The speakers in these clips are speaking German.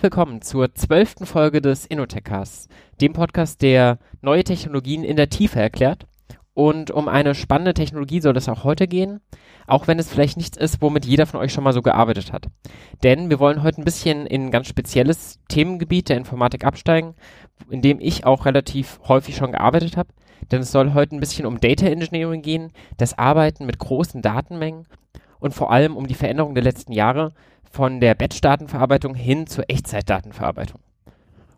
Herzlich willkommen zur zwölften Folge des Innotechcasts, dem Podcast, der neue Technologien in der Tiefe erklärt. Und um eine spannende Technologie soll es auch heute gehen, auch wenn es vielleicht nichts ist, womit jeder von euch schon mal so gearbeitet hat. Denn wir wollen heute ein bisschen in ein ganz spezielles Themengebiet der Informatik absteigen, in dem ich auch relativ häufig schon gearbeitet habe. Denn es soll heute ein bisschen um Data Engineering gehen, das Arbeiten mit großen Datenmengen und vor allem um die Veränderung der letzten Jahre, von der Batch-Datenverarbeitung hin zur Echtzeitdatenverarbeitung.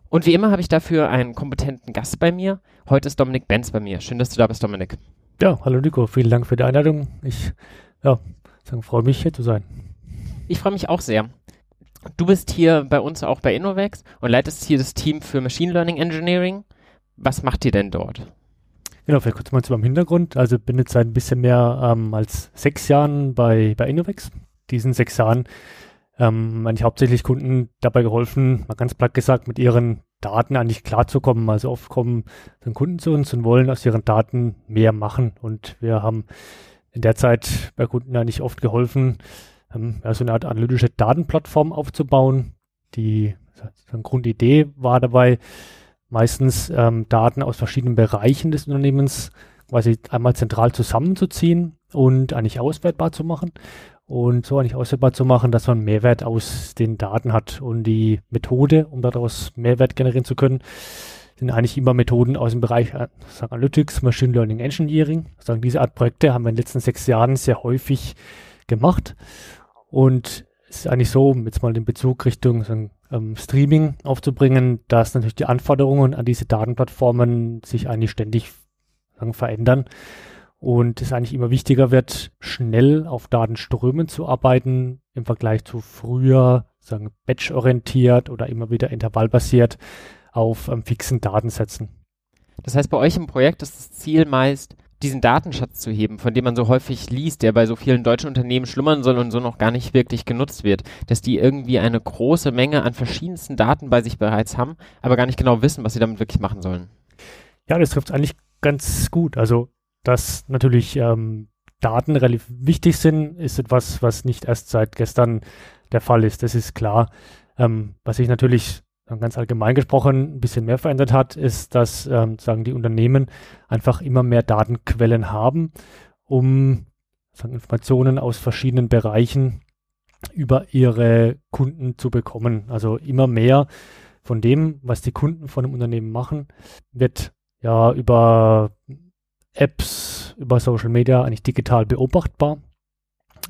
Und wie immer habe ich dafür einen kompetenten Gast bei mir. Heute ist Dominik Benz bei mir. Schön, dass du da bist, Dominik. Ja, hallo Nico, vielen Dank für die Einladung. Ich ja, freue mich, hier zu sein. Ich freue mich auch sehr. Du bist hier bei uns auch bei Innovex und leitest hier das Team für Machine Learning Engineering. Was macht ihr denn dort? Genau, vielleicht kurz mal zu meinem Hintergrund. Also bin jetzt seit ein bisschen mehr ähm, als sechs Jahren bei, bei Innovex. Diesen sechs Jahren ähm, eigentlich hauptsächlich Kunden dabei geholfen, mal ganz platt gesagt, mit ihren Daten eigentlich klarzukommen. Also oft kommen dann Kunden zu uns und wollen aus ihren Daten mehr machen. Und wir haben in der Zeit bei Kunden eigentlich oft geholfen, ähm, ja, so eine Art analytische Datenplattform aufzubauen. Die so eine Grundidee war dabei, meistens ähm, Daten aus verschiedenen Bereichen des Unternehmens quasi einmal zentral zusammenzuziehen und eigentlich auswertbar zu machen und so eigentlich auswertbar zu machen, dass man Mehrwert aus den Daten hat. Und die Methode, um daraus Mehrwert generieren zu können, sind eigentlich immer Methoden aus dem Bereich äh, Analytics, Machine Learning Engineering. Sagen, diese Art Projekte haben wir in den letzten sechs Jahren sehr häufig gemacht. Und es ist eigentlich so, um jetzt mal den Bezug Richtung sagen, ähm, Streaming aufzubringen, dass natürlich die Anforderungen an diese Datenplattformen sich eigentlich ständig sagen, verändern und es eigentlich immer wichtiger wird, schnell auf Datenströmen zu arbeiten im Vergleich zu früher, sagen batch-orientiert oder immer wieder intervallbasiert auf ähm, fixen Datensätzen. Das heißt, bei euch im Projekt ist das Ziel meist, diesen Datenschatz zu heben, von dem man so häufig liest, der bei so vielen deutschen Unternehmen schlummern soll und so noch gar nicht wirklich genutzt wird, dass die irgendwie eine große Menge an verschiedensten Daten bei sich bereits haben, aber gar nicht genau wissen, was sie damit wirklich machen sollen. Ja, das trifft eigentlich ganz gut. Also dass natürlich ähm, Daten relativ wichtig sind, ist etwas, was nicht erst seit gestern der Fall ist. Das ist klar. Ähm, was sich natürlich ganz allgemein gesprochen ein bisschen mehr verändert hat, ist, dass ähm, sagen die Unternehmen einfach immer mehr Datenquellen haben, um sagen, Informationen aus verschiedenen Bereichen über ihre Kunden zu bekommen. Also immer mehr von dem, was die Kunden von einem Unternehmen machen, wird ja über Apps über Social Media eigentlich digital beobachtbar.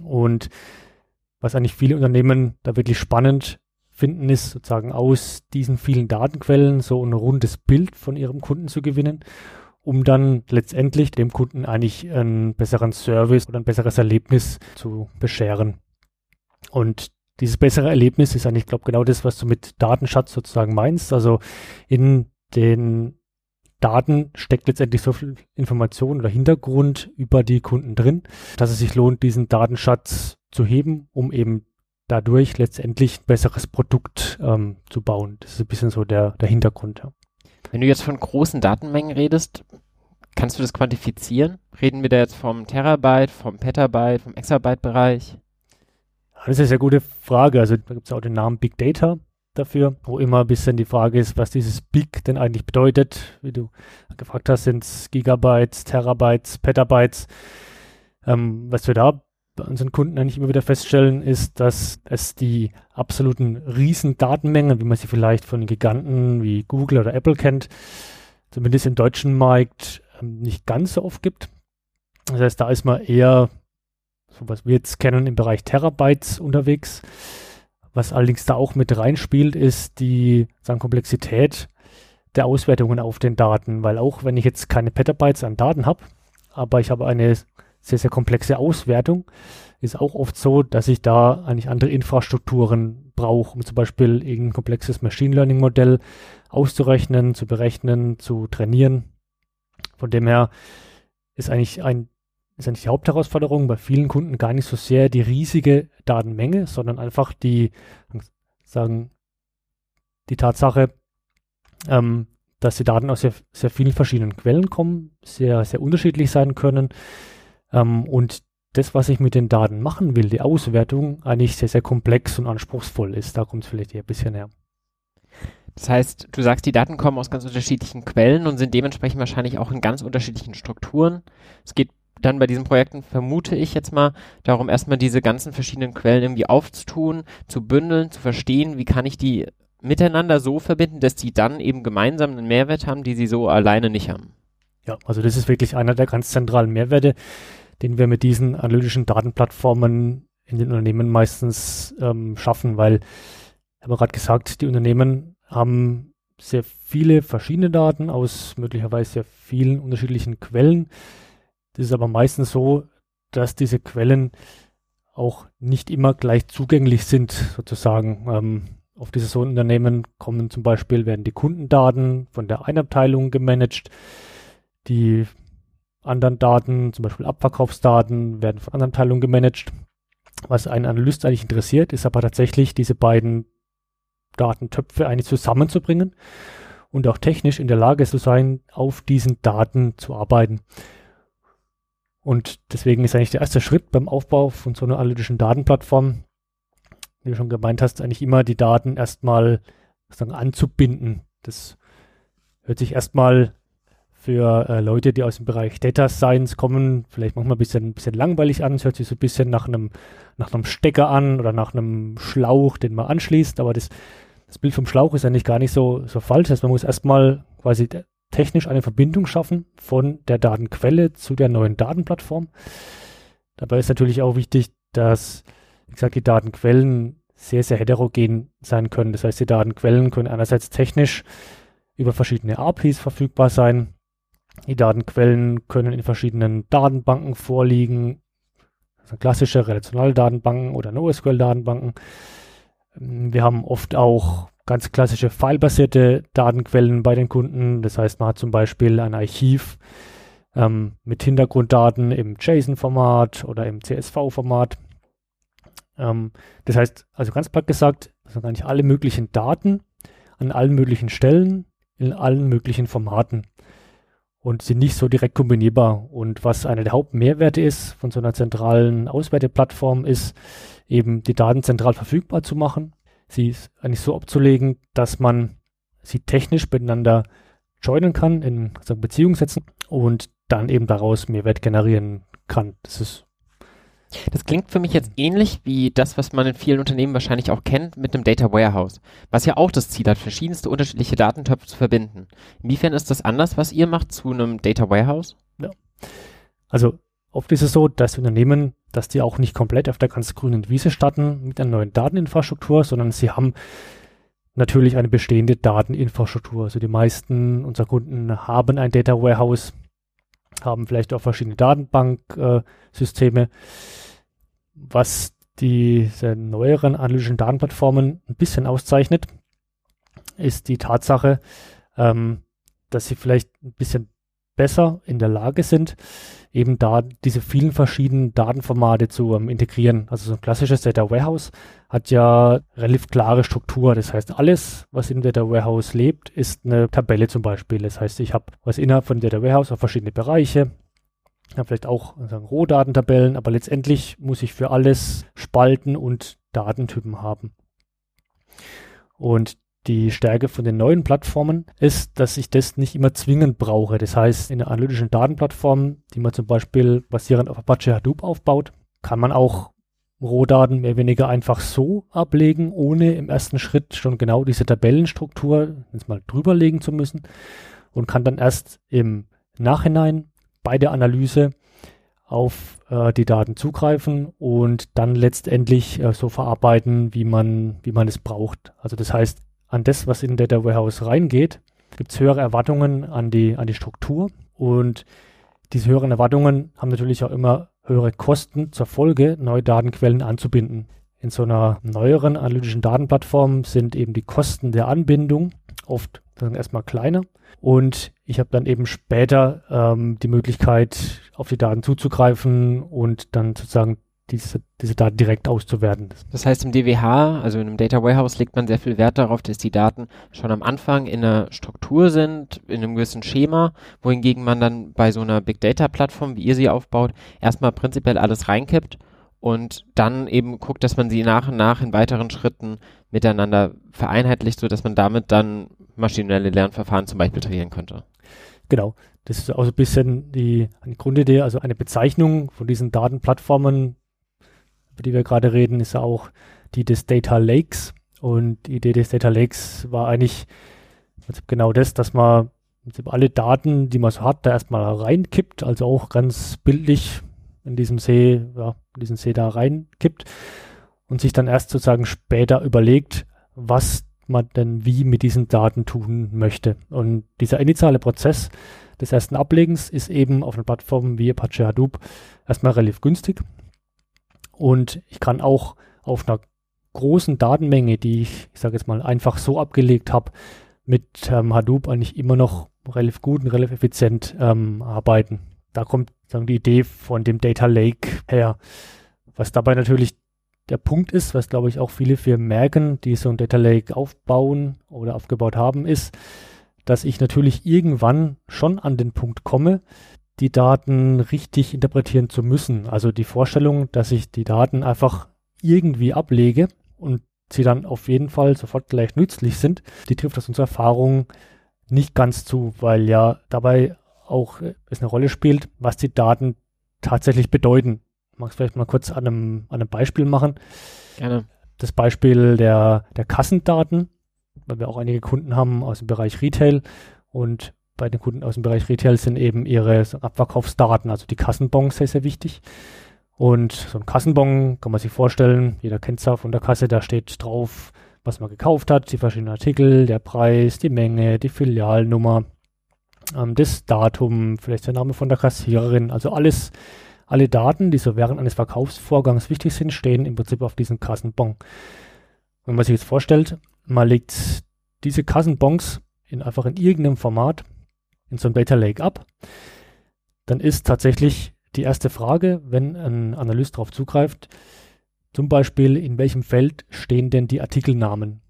Und was eigentlich viele Unternehmen da wirklich spannend finden, ist sozusagen aus diesen vielen Datenquellen so ein rundes Bild von ihrem Kunden zu gewinnen, um dann letztendlich dem Kunden eigentlich einen besseren Service oder ein besseres Erlebnis zu bescheren. Und dieses bessere Erlebnis ist eigentlich, ich glaube, genau das, was du mit Datenschatz sozusagen meinst. Also in den Daten steckt letztendlich so viel Information oder Hintergrund über die Kunden drin, dass es sich lohnt, diesen Datenschatz zu heben, um eben dadurch letztendlich ein besseres Produkt ähm, zu bauen. Das ist ein bisschen so der, der Hintergrund. Ja. Wenn du jetzt von großen Datenmengen redest, kannst du das quantifizieren? Reden wir da jetzt vom Terabyte, vom Petabyte, vom Exabyte-Bereich? Das ist eine sehr gute Frage. Also da gibt es auch den Namen Big Data dafür, wo immer ein bisschen die Frage ist, was dieses Big denn eigentlich bedeutet. Wie du gefragt hast, sind es Gigabytes, Terabytes, Petabytes. Ähm, was wir da bei unseren Kunden eigentlich immer wieder feststellen, ist, dass es die absoluten Riesendatenmengen, wie man sie vielleicht von Giganten wie Google oder Apple kennt, zumindest im deutschen Markt ähm, nicht ganz so oft gibt. Das heißt, da ist man eher, so was wir jetzt kennen, im Bereich Terabytes unterwegs. Was allerdings da auch mit reinspielt, ist die sagen, Komplexität der Auswertungen auf den Daten, weil auch wenn ich jetzt keine Petabytes an Daten habe, aber ich habe eine sehr, sehr komplexe Auswertung, ist auch oft so, dass ich da eigentlich andere Infrastrukturen brauche, um zum Beispiel irgendein komplexes Machine Learning Modell auszurechnen, zu berechnen, zu trainieren. Von dem her ist eigentlich ein ist eigentlich die Hauptherausforderung bei vielen Kunden gar nicht so sehr die riesige Datenmenge, sondern einfach die, sagen, die Tatsache, ähm, dass die Daten aus sehr, sehr vielen verschiedenen Quellen kommen, sehr, sehr unterschiedlich sein können ähm, und das, was ich mit den Daten machen will, die Auswertung, eigentlich sehr, sehr komplex und anspruchsvoll ist. Da kommt es vielleicht eher ein bisschen her. Das heißt, du sagst, die Daten kommen aus ganz unterschiedlichen Quellen und sind dementsprechend wahrscheinlich auch in ganz unterschiedlichen Strukturen. Es geht dann bei diesen Projekten, vermute ich jetzt mal, darum erstmal diese ganzen verschiedenen Quellen irgendwie aufzutun, zu bündeln, zu verstehen, wie kann ich die miteinander so verbinden, dass die dann eben gemeinsam einen Mehrwert haben, die sie so alleine nicht haben. Ja, also das ist wirklich einer der ganz zentralen Mehrwerte, den wir mit diesen analytischen Datenplattformen in den Unternehmen meistens ähm, schaffen, weil, ich habe gerade gesagt, die Unternehmen haben sehr viele verschiedene Daten aus möglicherweise sehr vielen unterschiedlichen Quellen. Das ist aber meistens so, dass diese Quellen auch nicht immer gleich zugänglich sind, sozusagen. Ähm, auf diese so Unternehmen kommen zum Beispiel, werden die Kundendaten von der einen Abteilung gemanagt, die anderen Daten, zum Beispiel Abverkaufsdaten, werden von anderen Abteilungen gemanagt. Was einen Analyst eigentlich interessiert, ist aber tatsächlich diese beiden Datentöpfe eigentlich zusammenzubringen und auch technisch in der Lage zu sein, auf diesen Daten zu arbeiten. Und deswegen ist eigentlich der erste Schritt beim Aufbau von so einer analytischen Datenplattform, wie du schon gemeint hast, eigentlich immer die Daten erstmal sagen, anzubinden. Das hört sich erstmal für äh, Leute, die aus dem Bereich Data Science kommen, vielleicht manchmal ein bisschen, ein bisschen langweilig an. Es hört sich so ein bisschen nach einem, nach einem Stecker an oder nach einem Schlauch, den man anschließt. Aber das, das Bild vom Schlauch ist nicht gar nicht so, so falsch. Also man muss erstmal quasi technisch eine Verbindung schaffen von der Datenquelle zu der neuen Datenplattform. Dabei ist natürlich auch wichtig, dass, wie gesagt, die Datenquellen sehr, sehr heterogen sein können. Das heißt, die Datenquellen können einerseits technisch über verschiedene APIs verfügbar sein, die Datenquellen können in verschiedenen Datenbanken vorliegen, also klassische relationale Datenbanken oder NoSQL-Datenbanken. Wir haben oft auch ganz klassische filebasierte Datenquellen bei den Kunden. Das heißt, man hat zum Beispiel ein Archiv ähm, mit Hintergrunddaten im JSON-Format oder im CSV-Format. Ähm, das heißt, also ganz platt gesagt, das sind eigentlich alle möglichen Daten an allen möglichen Stellen in allen möglichen Formaten und sind nicht so direkt kombinierbar. Und was einer der Hauptmehrwerte ist von so einer zentralen Auswerteplattform, ist eben die Daten zentral verfügbar zu machen, sie eigentlich so abzulegen, dass man sie technisch miteinander joinen kann, in also Beziehung setzen und dann eben daraus Mehrwert generieren kann. Das ist das klingt für mich jetzt ähnlich wie das, was man in vielen Unternehmen wahrscheinlich auch kennt mit einem Data Warehouse, was ja auch das Ziel hat, verschiedenste unterschiedliche Datentöpfe zu verbinden. Inwiefern ist das anders, was ihr macht zu einem Data Warehouse? Ja. Also oft ist es so, dass Unternehmen, dass die auch nicht komplett auf der ganz grünen Wiese starten mit einer neuen Dateninfrastruktur, sondern sie haben natürlich eine bestehende Dateninfrastruktur. Also die meisten unserer Kunden haben ein Data Warehouse, haben vielleicht auch verschiedene Datenbanksysteme. Äh, was diese neueren analytischen Datenplattformen ein bisschen auszeichnet, ist die Tatsache, ähm, dass sie vielleicht ein bisschen besser in der Lage sind, eben da diese vielen verschiedenen Datenformate zu ähm, integrieren. Also so ein klassisches Data Warehouse hat ja relativ klare Struktur. Das heißt, alles, was im Data Warehouse lebt, ist eine Tabelle zum Beispiel. Das heißt, ich habe was innerhalb von Data Warehouse auf verschiedene Bereiche, ja, vielleicht auch sagen, Rohdatentabellen, aber letztendlich muss ich für alles Spalten und Datentypen haben. Und die Stärke von den neuen Plattformen ist, dass ich das nicht immer zwingend brauche. Das heißt, in einer analytischen Datenplattform, die man zum Beispiel basierend auf Apache Hadoop aufbaut, kann man auch Rohdaten mehr oder weniger einfach so ablegen, ohne im ersten Schritt schon genau diese Tabellenstruktur jetzt mal drüberlegen zu müssen und kann dann erst im Nachhinein bei der Analyse auf äh, die Daten zugreifen und dann letztendlich äh, so verarbeiten, wie man, wie man es braucht. Also das heißt, an das, was in Data Warehouse reingeht, gibt es höhere Erwartungen an die, an die Struktur und diese höheren Erwartungen haben natürlich auch immer höhere Kosten zur Folge, neue Datenquellen anzubinden. In so einer neueren analytischen Datenplattform sind eben die Kosten der Anbindung oft erstmal kleiner und ich habe dann eben später ähm, die Möglichkeit, auf die Daten zuzugreifen und dann sozusagen diese, diese Daten direkt auszuwerten. Das heißt, im DWH, also in einem Data Warehouse, legt man sehr viel Wert darauf, dass die Daten schon am Anfang in einer Struktur sind, in einem gewissen Schema, wohingegen man dann bei so einer Big Data Plattform, wie ihr sie aufbaut, erstmal prinzipiell alles reinkippt und dann eben guckt, dass man sie nach und nach in weiteren Schritten miteinander vereinheitlicht, sodass man damit dann maschinelle Lernverfahren zum Beispiel trainieren könnte. Genau. Das ist auch so ein bisschen die, die Grundidee, also eine Bezeichnung von diesen Datenplattformen, über die wir gerade reden, ist ja auch die des Data Lakes. Und die Idee des Data Lakes war eigentlich genau das, dass man alle Daten, die man so hat, da erstmal reinkippt, also auch ganz bildlich in diesem See, ja, in diesen See da reinkippt und sich dann erst sozusagen später überlegt, was man denn wie mit diesen Daten tun möchte. Und dieser initiale Prozess des ersten Ablegens ist eben auf einer Plattform wie Apache Hadoop erstmal relativ günstig. Und ich kann auch auf einer großen Datenmenge, die ich, ich sage jetzt mal, einfach so abgelegt habe, mit ähm, Hadoop eigentlich immer noch relativ gut und relativ effizient ähm, arbeiten. Da kommt sagen, die Idee von dem Data Lake her. Was dabei natürlich der Punkt ist, was glaube ich auch viele Firmen merken, die so ein Data Lake aufbauen oder aufgebaut haben, ist, dass ich natürlich irgendwann schon an den Punkt komme, die Daten richtig interpretieren zu müssen. Also die Vorstellung, dass ich die Daten einfach irgendwie ablege und sie dann auf jeden Fall sofort gleich nützlich sind, die trifft aus unserer Erfahrung nicht ganz zu, weil ja dabei auch äh, es eine Rolle spielt, was die Daten tatsächlich bedeuten. Magst vielleicht mal kurz an einem, an einem Beispiel machen? Gerne. Das Beispiel der, der Kassendaten, weil wir auch einige Kunden haben aus dem Bereich Retail und bei den Kunden aus dem Bereich Retail sind eben ihre Abverkaufsdaten, also die Kassenbons sehr, sehr wichtig. Und so ein Kassenbon kann man sich vorstellen, jeder kennt es ja von der Kasse, da steht drauf, was man gekauft hat, die verschiedenen Artikel, der Preis, die Menge, die Filialnummer, ähm, das Datum, vielleicht der Name von der Kassiererin, also alles, alle Daten, die so während eines Verkaufsvorgangs wichtig sind, stehen im Prinzip auf diesem Kassenbon. Wenn man sich jetzt vorstellt, man legt diese Kassenbons in einfach in irgendeinem Format in so einem Data Lake ab, dann ist tatsächlich die erste Frage, wenn ein Analyst darauf zugreift, zum Beispiel in welchem Feld stehen denn die Artikelnamen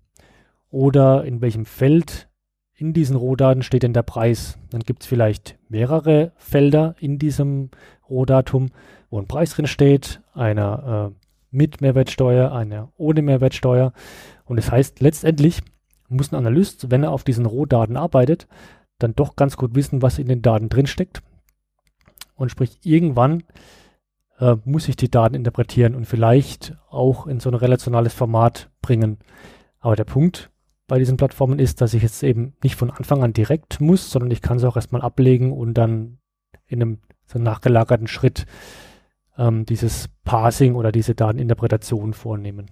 oder in welchem Feld in diesen Rohdaten steht denn der Preis. Dann gibt es vielleicht mehrere Felder in diesem Rohdatum, wo ein Preis drin steht, einer äh, mit Mehrwertsteuer, einer ohne Mehrwertsteuer. Und das heißt, letztendlich muss ein Analyst, wenn er auf diesen Rohdaten arbeitet, dann doch ganz gut wissen, was in den Daten drinsteckt. Und sprich, irgendwann äh, muss ich die Daten interpretieren und vielleicht auch in so ein relationales Format bringen. Aber der Punkt bei diesen Plattformen ist, dass ich jetzt eben nicht von Anfang an direkt muss, sondern ich kann es auch erstmal ablegen und dann in einem so nachgelagerten Schritt ähm, dieses Parsing oder diese Dateninterpretation vornehmen.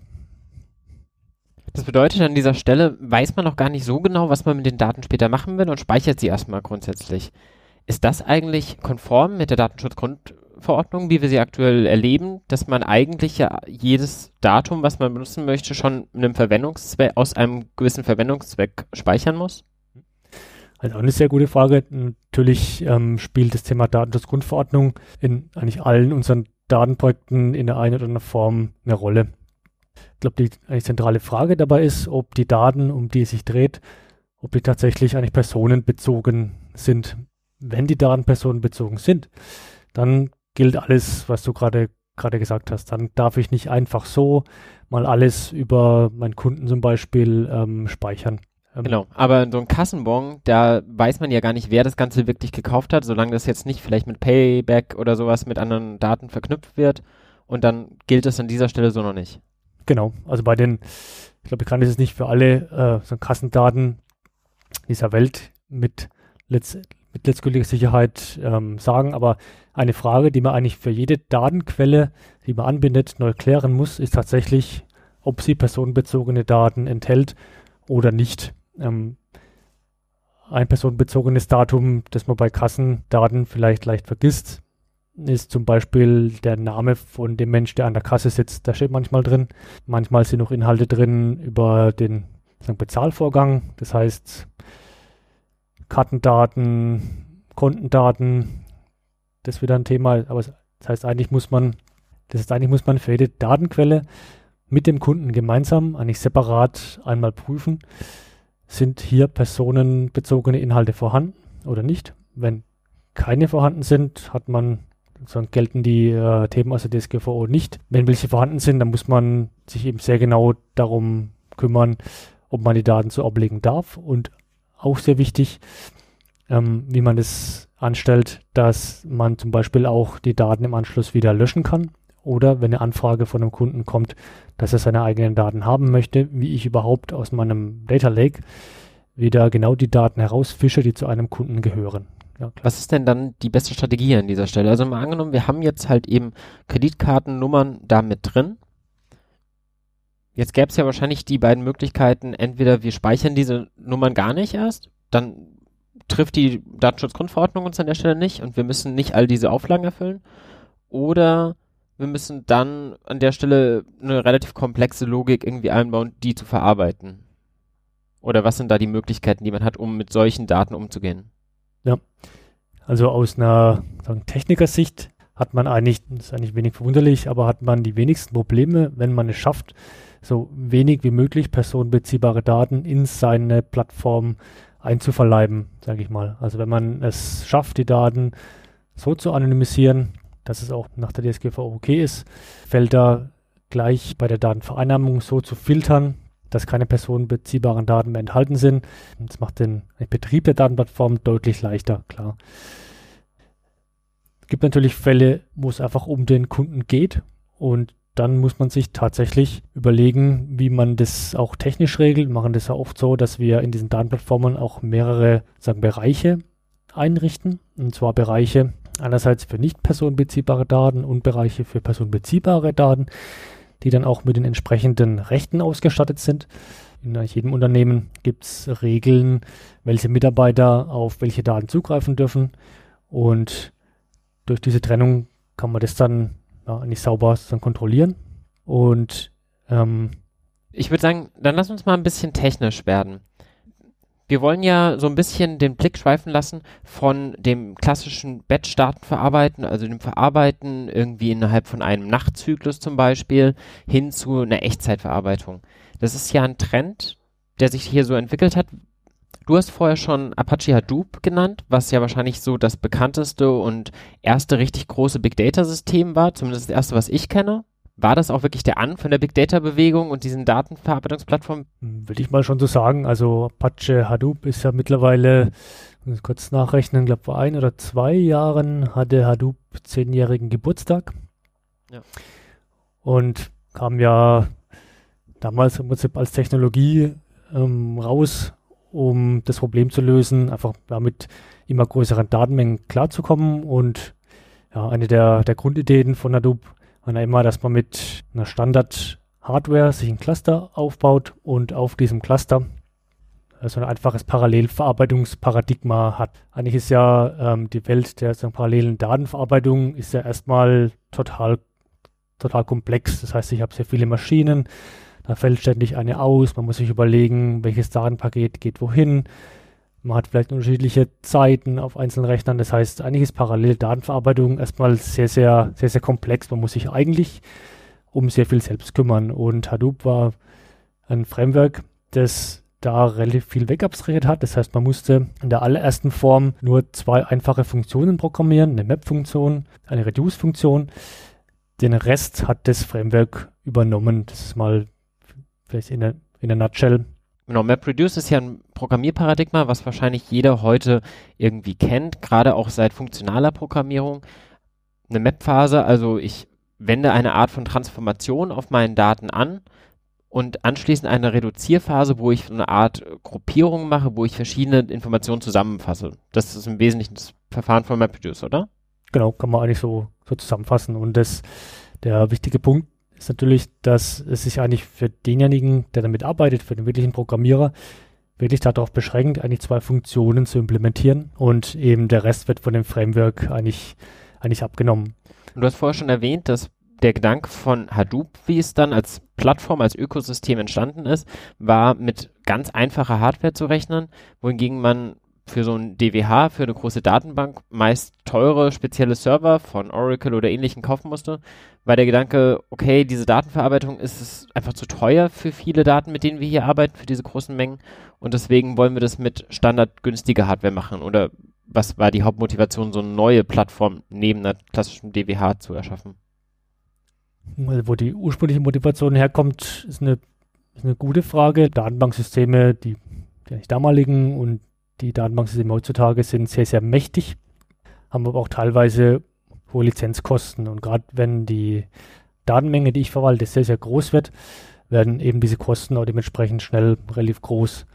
Das bedeutet, an dieser Stelle weiß man noch gar nicht so genau, was man mit den Daten später machen will und speichert sie erstmal grundsätzlich. Ist das eigentlich konform mit der Datenschutzgrundverordnung, wie wir sie aktuell erleben, dass man eigentlich ja jedes Datum, was man benutzen möchte, schon einem Verwendungszweck, aus einem gewissen Verwendungszweck speichern muss? Also eine sehr gute Frage. Natürlich ähm, spielt das Thema Datenschutzgrundverordnung in eigentlich allen unseren Datenprojekten in der einen oder anderen Form eine Rolle. Ich glaube, die zentrale Frage dabei ist, ob die Daten, um die es sich dreht, ob die tatsächlich eigentlich personenbezogen sind. Wenn die Daten personenbezogen sind, dann gilt alles, was du gerade gerade gesagt hast. Dann darf ich nicht einfach so mal alles über meinen Kunden zum Beispiel ähm, speichern. Ähm, genau, aber so ein Kassenbon, da weiß man ja gar nicht, wer das Ganze wirklich gekauft hat, solange das jetzt nicht vielleicht mit Payback oder sowas mit anderen Daten verknüpft wird. Und dann gilt es an dieser Stelle so noch nicht. Genau, also bei den, ich glaube, ich kann das nicht für alle äh, so Kassendaten dieser Welt mit, letzt, mit letztgültiger Sicherheit ähm, sagen, aber eine Frage, die man eigentlich für jede Datenquelle, die man anbindet, neu klären muss, ist tatsächlich, ob sie personenbezogene Daten enthält oder nicht. Ähm, ein personenbezogenes Datum, das man bei Kassendaten vielleicht leicht vergisst, ist zum Beispiel der Name von dem Mensch, der an der Kasse sitzt. Da steht manchmal drin. Manchmal sind noch Inhalte drin über den sagen, Bezahlvorgang. Das heißt, Kartendaten, Kontendaten, das ist wieder ein Thema. Aber das heißt, eigentlich muss man, das ist eigentlich muss man für jede Datenquelle mit dem Kunden gemeinsam, eigentlich separat einmal prüfen, sind hier personenbezogene Inhalte vorhanden oder nicht. Wenn keine vorhanden sind, hat man sondern gelten die äh, Themen aus der DSGVO nicht. Wenn welche vorhanden sind, dann muss man sich eben sehr genau darum kümmern, ob man die Daten so ablegen darf. Und auch sehr wichtig, ähm, wie man es anstellt, dass man zum Beispiel auch die Daten im Anschluss wieder löschen kann. Oder wenn eine Anfrage von einem Kunden kommt, dass er seine eigenen Daten haben möchte, wie ich überhaupt aus meinem Data Lake wieder genau die Daten herausfische, die zu einem Kunden gehören. Ja, Was ist denn dann die beste Strategie an dieser Stelle? Also mal angenommen, wir haben jetzt halt eben Kreditkartennummern da mit drin. Jetzt gäbe es ja wahrscheinlich die beiden Möglichkeiten, entweder wir speichern diese Nummern gar nicht erst, dann trifft die Datenschutzgrundverordnung uns an der Stelle nicht und wir müssen nicht all diese Auflagen erfüllen. Oder wir müssen dann an der Stelle eine relativ komplexe Logik irgendwie einbauen, die zu verarbeiten. Oder was sind da die Möglichkeiten, die man hat, um mit solchen Daten umzugehen? Ja, also aus einer sagen, Technikersicht hat man eigentlich, das ist eigentlich wenig verwunderlich, aber hat man die wenigsten Probleme, wenn man es schafft, so wenig wie möglich personenbeziehbare Daten in seine Plattform einzuverleiben, sage ich mal. Also wenn man es schafft, die Daten so zu anonymisieren, dass es auch nach der DSGVO okay ist, fällt da gleich bei der Datenvereinnahmung so zu filtern, dass keine personenbeziehbaren Daten mehr enthalten sind. Das macht den Betrieb der Datenplattform deutlich leichter, klar. Es gibt natürlich Fälle, wo es einfach um den Kunden geht und dann muss man sich tatsächlich überlegen, wie man das auch technisch regelt. Wir machen das ja oft so, dass wir in diesen Datenplattformen auch mehrere sagen, Bereiche einrichten. Und zwar Bereiche einerseits für nicht personenbeziehbare Daten und Bereiche für personenbeziehbare Daten die dann auch mit den entsprechenden Rechten ausgestattet sind. In jedem Unternehmen gibt es Regeln, welche Mitarbeiter auf welche Daten zugreifen dürfen. Und durch diese Trennung kann man das dann ja, nicht sauber dann kontrollieren. Und ähm, ich würde sagen, dann lass uns mal ein bisschen technisch werden wir wollen ja so ein bisschen den Blick schweifen lassen von dem klassischen Batch-Daten verarbeiten, also dem Verarbeiten irgendwie innerhalb von einem Nachtzyklus zum Beispiel, hin zu einer Echtzeitverarbeitung. Das ist ja ein Trend, der sich hier so entwickelt hat. Du hast vorher schon Apache Hadoop genannt, was ja wahrscheinlich so das bekannteste und erste richtig große Big Data System war, zumindest das erste, was ich kenne. War das auch wirklich der Anfang der Big Data Bewegung und diesen Datenverarbeitungsplattformen? Würde ich mal schon so sagen. Also Apache Hadoop ist ja mittlerweile, muss kurz nachrechnen, glaube vor ein oder zwei Jahren hatte Hadoop zehnjährigen Geburtstag. Ja. Und kam ja damals im Prinzip als Technologie ähm, raus, um das Problem zu lösen, einfach damit immer größeren Datenmengen klarzukommen. Und ja, eine der, der Grundideen von Hadoop man immer, dass man mit einer Standard-Hardware sich ein Cluster aufbaut und auf diesem Cluster so ein einfaches Parallelverarbeitungsparadigma hat. Eigentlich ist ja ähm, die Welt der parallelen Datenverarbeitung ist ja erstmal total, total komplex. Das heißt, ich habe sehr viele Maschinen, da fällt ständig eine aus, man muss sich überlegen, welches Datenpaket geht wohin. Man hat vielleicht unterschiedliche Zeiten auf einzelnen Rechnern. Das heißt, eigentlich ist Parallel-Datenverarbeitung erstmal sehr, sehr, sehr, sehr komplex. Man muss sich eigentlich um sehr viel selbst kümmern. Und Hadoop war ein Framework, das da relativ viel wegabstrahiert hat. Das heißt, man musste in der allerersten Form nur zwei einfache Funktionen programmieren, eine Map-Funktion, eine Reduce-Funktion. Den Rest hat das Framework übernommen. Das ist mal vielleicht in der, in der Nutshell Genau, MapReduce ist ja ein Programmierparadigma, was wahrscheinlich jeder heute irgendwie kennt, gerade auch seit funktionaler Programmierung. Eine Map-Phase, also ich wende eine Art von Transformation auf meinen Daten an und anschließend eine Reduzierphase, wo ich eine Art Gruppierung mache, wo ich verschiedene Informationen zusammenfasse. Das ist im Wesentlichen das Verfahren von MapReduce, oder? Genau, kann man eigentlich so, so zusammenfassen. Und das, der wichtige Punkt ist natürlich, dass es sich eigentlich für denjenigen, der damit arbeitet, für den wirklichen Programmierer, wirklich darauf beschränkt, eigentlich zwei Funktionen zu implementieren und eben der Rest wird von dem Framework eigentlich, eigentlich abgenommen. Du hast vorher schon erwähnt, dass der Gedanke von Hadoop, wie es dann als Plattform, als Ökosystem entstanden ist, war mit ganz einfacher Hardware zu rechnen, wohingegen man für so ein DWH, für eine große Datenbank, meist teure spezielle Server von Oracle oder ähnlichen kaufen musste, weil der Gedanke, okay, diese Datenverarbeitung ist einfach zu teuer für viele Daten, mit denen wir hier arbeiten, für diese großen Mengen. Und deswegen wollen wir das mit standardgünstiger Hardware machen. Oder was war die Hauptmotivation, so eine neue Plattform neben einer klassischen DWH zu erschaffen? Also wo die ursprüngliche Motivation herkommt, ist eine, ist eine gute Frage. Datenbanksysteme, die, eigentlich damaligen und die Datenbanksysteme heutzutage sind sehr, sehr mächtig, haben aber auch teilweise hohe Lizenzkosten. Und gerade wenn die Datenmenge, die ich verwalte, sehr, sehr groß wird, werden eben diese Kosten auch dementsprechend schnell relativ groß.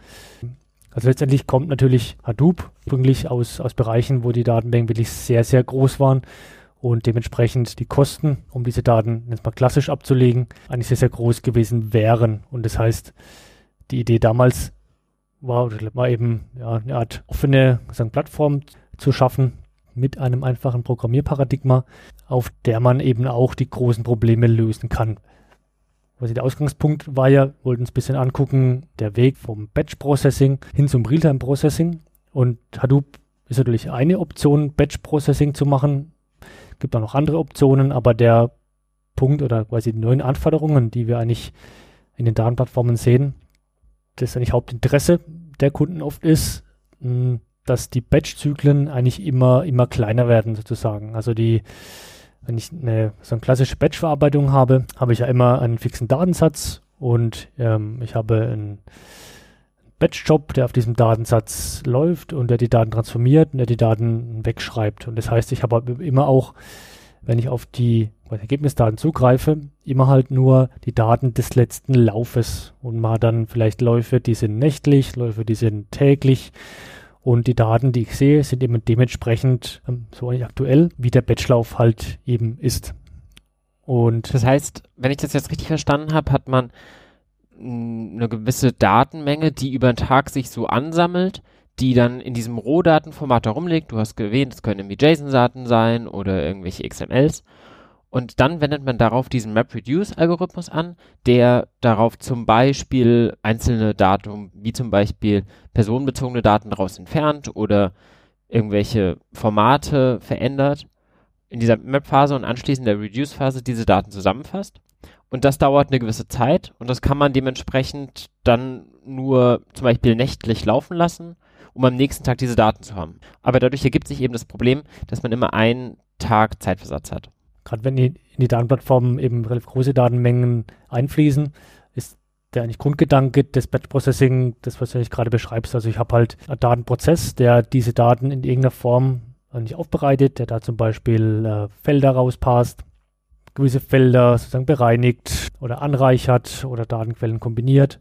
Also letztendlich kommt natürlich Hadoop ursprünglich aus, aus Bereichen, wo die Datenmengen wirklich sehr, sehr groß waren und dementsprechend die Kosten, um diese Daten jetzt mal klassisch abzulegen, eigentlich sehr, sehr groß gewesen wären. Und das heißt, die Idee damals war, war eben ja, eine Art offene sagen, Plattform zu schaffen mit einem einfachen Programmierparadigma, auf der man eben auch die großen Probleme lösen kann. Also der Ausgangspunkt war ja, wollten uns ein bisschen angucken, der Weg vom Batch-Processing hin zum Realtime-Processing. Und Hadoop ist natürlich eine Option, Batch-Processing zu machen. Gibt auch noch andere Optionen, aber der Punkt oder quasi die neuen Anforderungen, die wir eigentlich in den Datenplattformen sehen, das eigentlich Hauptinteresse der Kunden oft ist, dass die Batch-Zyklen eigentlich immer, immer kleiner werden sozusagen. Also die, wenn ich eine, so eine klassische Batch-Verarbeitung habe, habe ich ja immer einen fixen Datensatz und ähm, ich habe einen Batch-Job, der auf diesem Datensatz läuft und der die Daten transformiert und der die Daten wegschreibt. Und das heißt, ich habe immer auch, wenn ich auf die Ergebnisdaten zugreife, immer halt nur die Daten des letzten Laufes und mal dann vielleicht Läufe, die sind nächtlich, Läufe, die sind täglich und die Daten, die ich sehe, sind eben dementsprechend ähm, so aktuell, wie der Batchlauf halt eben ist. Und das heißt, wenn ich das jetzt richtig verstanden habe, hat man eine gewisse Datenmenge, die über den Tag sich so ansammelt, die dann in diesem Rohdatenformat herumliegt. Du hast erwähnt, es können irgendwie JSON-Daten sein oder irgendwelche XMLs. Und dann wendet man darauf diesen MapReduce-Algorithmus an, der darauf zum Beispiel einzelne Daten, wie zum Beispiel personenbezogene Daten daraus entfernt oder irgendwelche Formate verändert in dieser Map-Phase und anschließend der Reduce-Phase diese Daten zusammenfasst. Und das dauert eine gewisse Zeit und das kann man dementsprechend dann nur zum Beispiel nächtlich laufen lassen, um am nächsten Tag diese Daten zu haben. Aber dadurch ergibt sich eben das Problem, dass man immer einen Tag Zeitversatz hat gerade wenn die, in die Datenplattformen eben relativ große Datenmengen einfließen, ist der eigentlich Grundgedanke des Batch Processing, das was du eigentlich gerade beschreibst. Also ich habe halt einen Datenprozess, der diese Daten in irgendeiner Form nicht aufbereitet, der da zum Beispiel äh, Felder rauspasst, gewisse Felder sozusagen bereinigt oder anreichert oder Datenquellen kombiniert,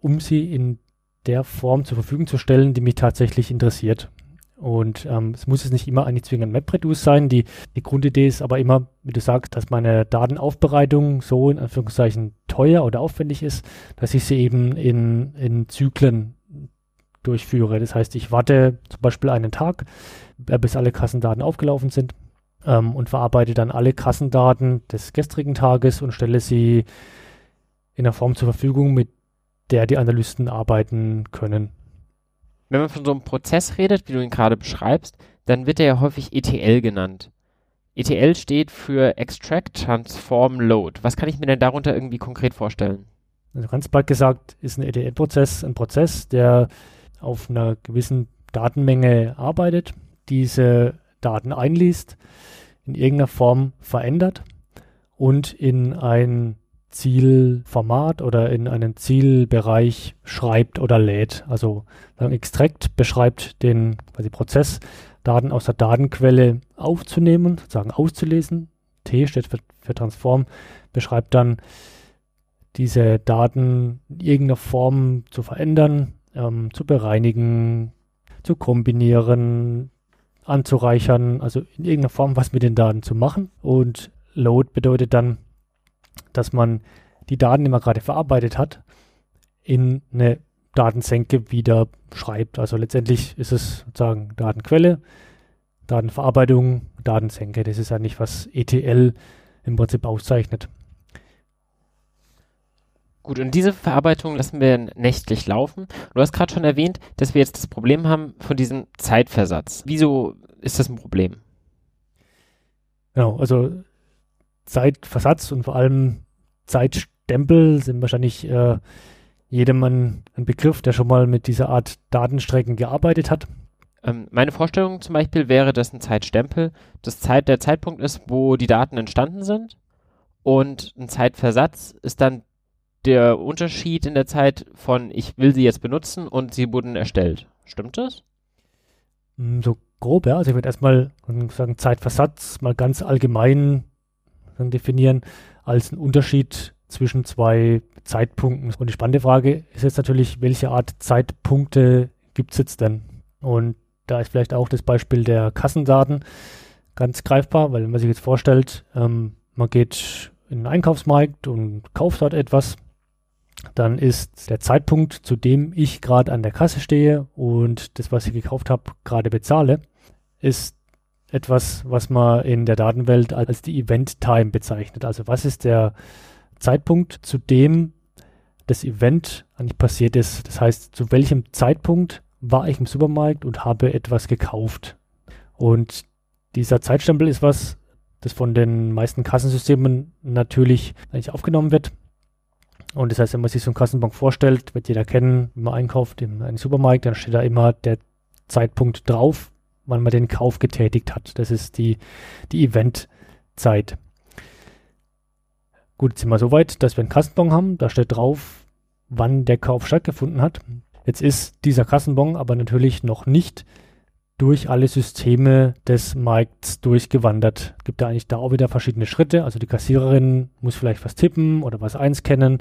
um sie in der Form zur Verfügung zu stellen, die mich tatsächlich interessiert. Und ähm, es muss jetzt nicht immer eigentlich zwingend MapReduce sein. Die, die Grundidee ist aber immer, wie du sagst, dass meine Datenaufbereitung so in Anführungszeichen teuer oder aufwendig ist, dass ich sie eben in, in Zyklen durchführe. Das heißt, ich warte zum Beispiel einen Tag, äh, bis alle Kassendaten aufgelaufen sind ähm, und verarbeite dann alle Kassendaten des gestrigen Tages und stelle sie in einer Form zur Verfügung, mit der die Analysten arbeiten können wenn man von so einem Prozess redet, wie du ihn gerade beschreibst, dann wird er ja häufig ETL genannt. ETL steht für Extract, Transform, Load. Was kann ich mir denn darunter irgendwie konkret vorstellen? Also ganz bald gesagt ist ein ETL-Prozess ein Prozess, der auf einer gewissen Datenmenge arbeitet, diese Daten einliest, in irgendeiner Form verändert und in ein Zielformat oder in einen Zielbereich schreibt oder lädt. Also Extract beschreibt den quasi Prozess, Daten aus der Datenquelle aufzunehmen, sozusagen auszulesen. T steht für, für Transform, beschreibt dann diese Daten in irgendeiner Form zu verändern, ähm, zu bereinigen, zu kombinieren, anzureichern, also in irgendeiner Form was mit den Daten zu machen. Und Load bedeutet dann, dass man die Daten, die man gerade verarbeitet hat, in eine Datensenke wieder schreibt. Also letztendlich ist es sozusagen Datenquelle, Datenverarbeitung, Datensenke. Das ist eigentlich, was ETL im Prinzip auszeichnet. Gut, und diese Verarbeitung lassen wir nächtlich laufen. Du hast gerade schon erwähnt, dass wir jetzt das Problem haben von diesem Zeitversatz. Wieso ist das ein Problem? Genau, also Zeitversatz und vor allem Zeitstempel sind wahrscheinlich äh, jedem ein, ein, Begriff, der schon mal mit dieser Art Datenstrecken gearbeitet hat. Ähm, meine Vorstellung zum Beispiel wäre, dass ein Zeitstempel das Zeit, der Zeitpunkt ist, wo die Daten entstanden sind und ein Zeitversatz ist dann der Unterschied in der Zeit von ich will sie jetzt benutzen und sie wurden erstellt. Stimmt das? Hm, so grob, ja. Also ich würde erstmal sagen, Zeitversatz mal ganz allgemein definieren als einen Unterschied zwischen zwei Zeitpunkten. Und die spannende Frage ist jetzt natürlich, welche Art Zeitpunkte gibt es jetzt denn? Und da ist vielleicht auch das Beispiel der Kassendaten ganz greifbar, weil wenn man sich jetzt vorstellt, ähm, man geht in den Einkaufsmarkt und kauft dort etwas, dann ist der Zeitpunkt, zu dem ich gerade an der Kasse stehe und das, was ich gekauft habe, gerade bezahle, ist etwas, was man in der Datenwelt als die Event Time bezeichnet. Also was ist der Zeitpunkt, zu dem das Event eigentlich passiert ist. Das heißt, zu welchem Zeitpunkt war ich im Supermarkt und habe etwas gekauft. Und dieser Zeitstempel ist was, das von den meisten Kassensystemen natürlich eigentlich aufgenommen wird. Und das heißt, wenn man sich so einen Kassenbon vorstellt, wird jeder kennen, wenn man einkauft in einem Supermarkt, dann steht da immer der Zeitpunkt drauf, wann man den Kauf getätigt hat. Das ist die, die Eventzeit. Gut, jetzt sind wir so weit, dass wir einen Kassenbon haben, da steht drauf, wann der Kauf stattgefunden hat. Jetzt ist dieser Kassenbon aber natürlich noch nicht durch alle Systeme des Markts durchgewandert. Gibt da eigentlich da auch wieder verschiedene Schritte. Also die Kassiererin muss vielleicht was tippen oder was einscannen.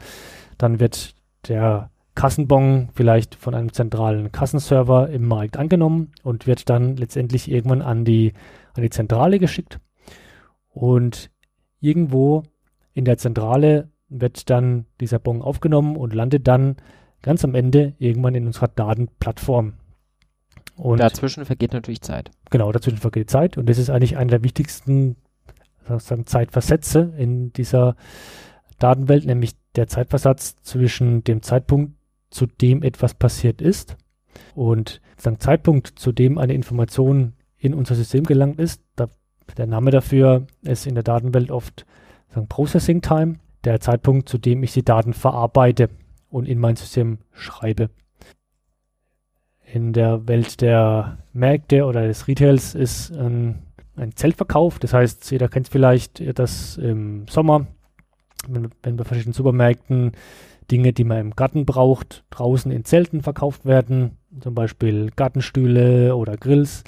Dann wird der Kassenbon vielleicht von einem zentralen Kassenserver im Markt angenommen und wird dann letztendlich irgendwann an die, an die Zentrale geschickt. Und irgendwo in der Zentrale wird dann dieser Bon aufgenommen und landet dann ganz am Ende irgendwann in unserer Datenplattform. Und dazwischen vergeht natürlich Zeit. Genau, dazwischen vergeht Zeit. Und das ist eigentlich einer der wichtigsten sozusagen Zeitversätze in dieser Datenwelt, nämlich der Zeitversatz zwischen dem Zeitpunkt, zu dem etwas passiert ist und dem Zeitpunkt, zu dem eine Information in unser System gelangt ist. Da, der Name dafür ist in der Datenwelt oft sagen, Processing Time, der Zeitpunkt, zu dem ich die Daten verarbeite und in mein System schreibe in der Welt der Märkte oder des Retails ist ein, ein Zeltverkauf. Das heißt, jeder kennt vielleicht, dass im Sommer, wenn, wenn bei verschiedenen Supermärkten Dinge, die man im Garten braucht, draußen in Zelten verkauft werden, zum Beispiel Gartenstühle oder Grills,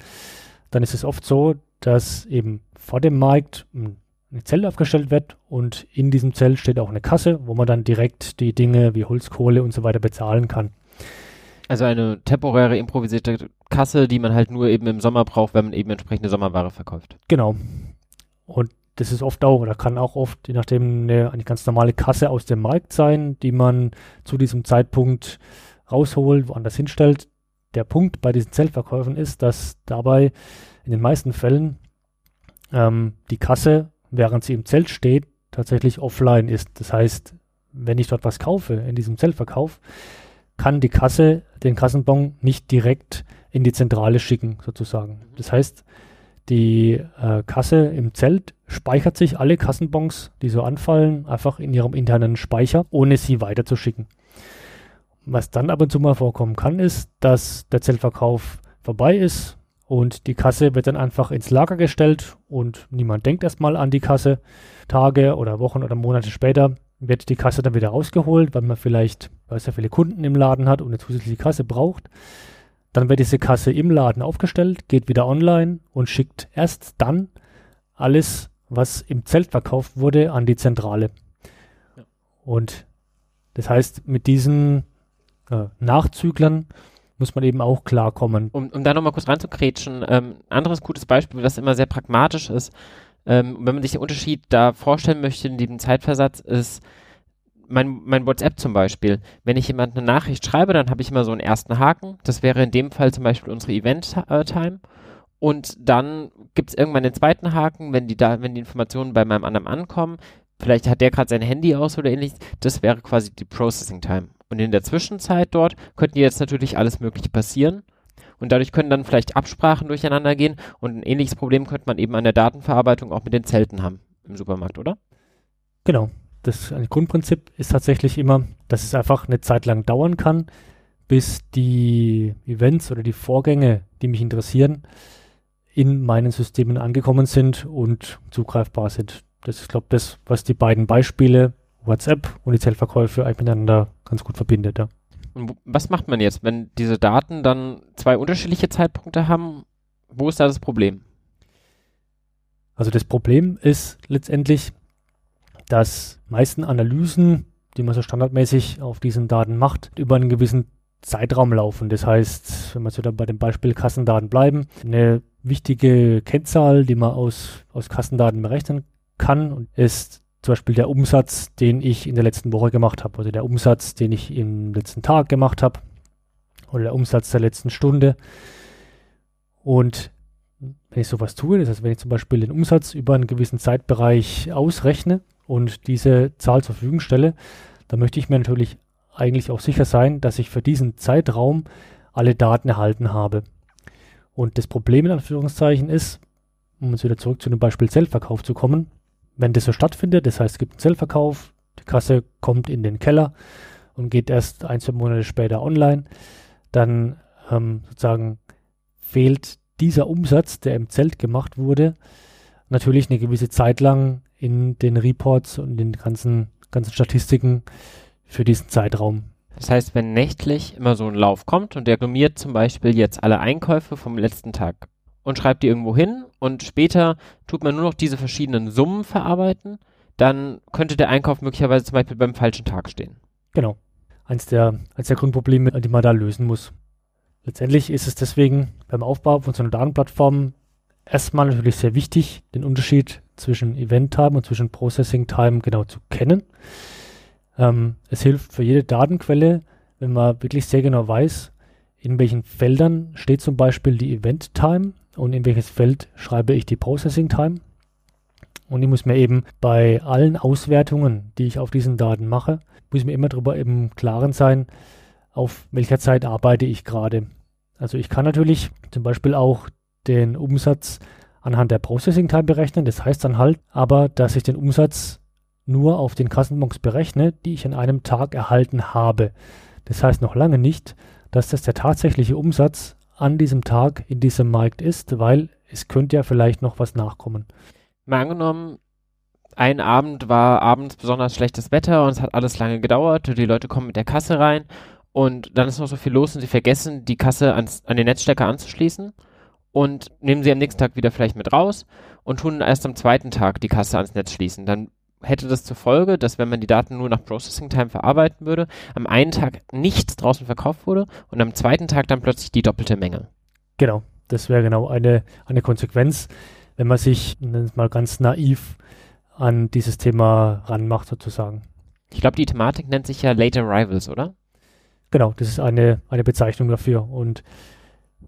dann ist es oft so, dass eben vor dem Markt ein Zelt aufgestellt wird und in diesem Zelt steht auch eine Kasse, wo man dann direkt die Dinge wie Holzkohle und so weiter bezahlen kann. Also eine temporäre improvisierte Kasse, die man halt nur eben im Sommer braucht, wenn man eben entsprechende Sommerware verkauft. Genau. Und das ist oft auch oder kann auch oft, je nachdem, eine, eine ganz normale Kasse aus dem Markt sein, die man zu diesem Zeitpunkt rausholt, woanders hinstellt. Der Punkt bei diesen Zeltverkäufen ist, dass dabei in den meisten Fällen ähm, die Kasse, während sie im Zelt steht, tatsächlich offline ist. Das heißt, wenn ich dort was kaufe in diesem Zeltverkauf, kann die Kasse den Kassenbon nicht direkt in die Zentrale schicken, sozusagen. Das heißt, die äh, Kasse im Zelt speichert sich alle Kassenbons, die so anfallen, einfach in ihrem internen Speicher, ohne sie weiterzuschicken. Was dann ab und zu mal vorkommen kann, ist, dass der Zeltverkauf vorbei ist und die Kasse wird dann einfach ins Lager gestellt und niemand denkt erstmal an die Kasse. Tage oder Wochen oder Monate später wird die Kasse dann wieder rausgeholt, weil man vielleicht, weil es ja viele Kunden im Laden hat und eine zusätzliche Kasse braucht. Dann wird diese Kasse im Laden aufgestellt, geht wieder online und schickt erst dann alles, was im Zelt verkauft wurde, an die Zentrale. Ja. Und das heißt, mit diesen äh, Nachzüglern muss man eben auch klarkommen. Um, um da nochmal kurz reinzukrätschen, ähm, anderes gutes Beispiel, was immer sehr pragmatisch ist, ähm, wenn man sich den Unterschied da vorstellen möchte in diesem Zeitversatz, ist, mein, mein WhatsApp zum Beispiel, wenn ich jemand eine Nachricht schreibe, dann habe ich immer so einen ersten Haken. Das wäre in dem Fall zum Beispiel unsere Event-Time. Und dann gibt es irgendwann den zweiten Haken, wenn die, da, wenn die Informationen bei meinem anderen ankommen. Vielleicht hat der gerade sein Handy aus oder ähnliches. Das wäre quasi die Processing Time. Und in der Zwischenzeit dort könnten jetzt natürlich alles Mögliche passieren. Und dadurch können dann vielleicht Absprachen durcheinander gehen. Und ein ähnliches Problem könnte man eben an der Datenverarbeitung auch mit den Zelten haben im Supermarkt, oder? Genau. Das Grundprinzip ist tatsächlich immer, dass es einfach eine Zeit lang dauern kann, bis die Events oder die Vorgänge, die mich interessieren, in meinen Systemen angekommen sind und zugreifbar sind. Das ist, glaube ich, das, was die beiden Beispiele WhatsApp und die Zellverkäufe eigentlich miteinander ganz gut verbindet. Ja. Und was macht man jetzt, wenn diese Daten dann zwei unterschiedliche Zeitpunkte haben? Wo ist da das Problem? Also das Problem ist letztendlich, dass meisten Analysen, die man so standardmäßig auf diesen Daten macht, über einen gewissen Zeitraum laufen. Das heißt, wenn wir so dann bei dem Beispiel Kassendaten bleiben, eine wichtige Kennzahl, die man aus, aus Kassendaten berechnen kann, ist zum Beispiel der Umsatz, den ich in der letzten Woche gemacht habe, oder der Umsatz, den ich im letzten Tag gemacht habe, oder der Umsatz der letzten Stunde. Und wenn ich sowas tue, das heißt, wenn ich zum Beispiel den Umsatz über einen gewissen Zeitbereich ausrechne und diese Zahl zur Verfügung stelle, dann möchte ich mir natürlich eigentlich auch sicher sein, dass ich für diesen Zeitraum alle Daten erhalten habe. Und das Problem in Anführungszeichen ist, um jetzt wieder zurück zu dem Beispiel Zellverkauf zu kommen, wenn das so stattfindet, das heißt, es gibt einen Zellverkauf, die Kasse kommt in den Keller und geht erst ein, zwei Monate später online, dann ähm, sozusagen fehlt dieser Umsatz, der im Zelt gemacht wurde, natürlich eine gewisse Zeit lang in den Reports und den ganzen, ganzen Statistiken für diesen Zeitraum. Das heißt, wenn nächtlich immer so ein Lauf kommt und der summiert zum Beispiel jetzt alle Einkäufe vom letzten Tag und schreibt die irgendwo hin und später tut man nur noch diese verschiedenen Summen verarbeiten, dann könnte der Einkauf möglicherweise zum Beispiel beim falschen Tag stehen. Genau. Eins der, eins der Grundprobleme, die man da lösen muss. Letztendlich ist es deswegen beim Aufbau von so einer Datenplattform erstmal natürlich sehr wichtig, den Unterschied zwischen Event Time und zwischen Processing Time genau zu kennen. Ähm, es hilft für jede Datenquelle, wenn man wirklich sehr genau weiß, in welchen Feldern steht zum Beispiel die Event Time und in welches Feld schreibe ich die Processing Time. Und ich muss mir eben bei allen Auswertungen, die ich auf diesen Daten mache, muss mir immer darüber im Klaren sein, auf welcher Zeit arbeite ich gerade. Also ich kann natürlich zum Beispiel auch den Umsatz anhand der Processing Time berechnen. Das heißt dann halt aber, dass ich den Umsatz nur auf den Kassenbons berechne, die ich an einem Tag erhalten habe. Das heißt noch lange nicht, dass das der tatsächliche Umsatz an diesem Tag in diesem Markt ist, weil es könnte ja vielleicht noch was nachkommen. Mal angenommen, ein Abend war abends besonders schlechtes Wetter und es hat alles lange gedauert. Die Leute kommen mit der Kasse rein und dann ist noch so viel los und sie vergessen, die Kasse ans, an den Netzstecker anzuschließen und nehmen sie am nächsten Tag wieder vielleicht mit raus und tun erst am zweiten Tag die Kasse ans Netz schließen. Dann hätte das zur Folge, dass wenn man die Daten nur nach Processing Time verarbeiten würde, am einen Tag nichts draußen verkauft wurde und am zweiten Tag dann plötzlich die doppelte Menge. Genau, das wäre genau eine, eine Konsequenz, wenn man sich mal ganz naiv an dieses Thema ranmacht sozusagen. Ich glaube, die Thematik nennt sich ja Late Arrivals, oder? Genau, das ist eine, eine Bezeichnung dafür. Und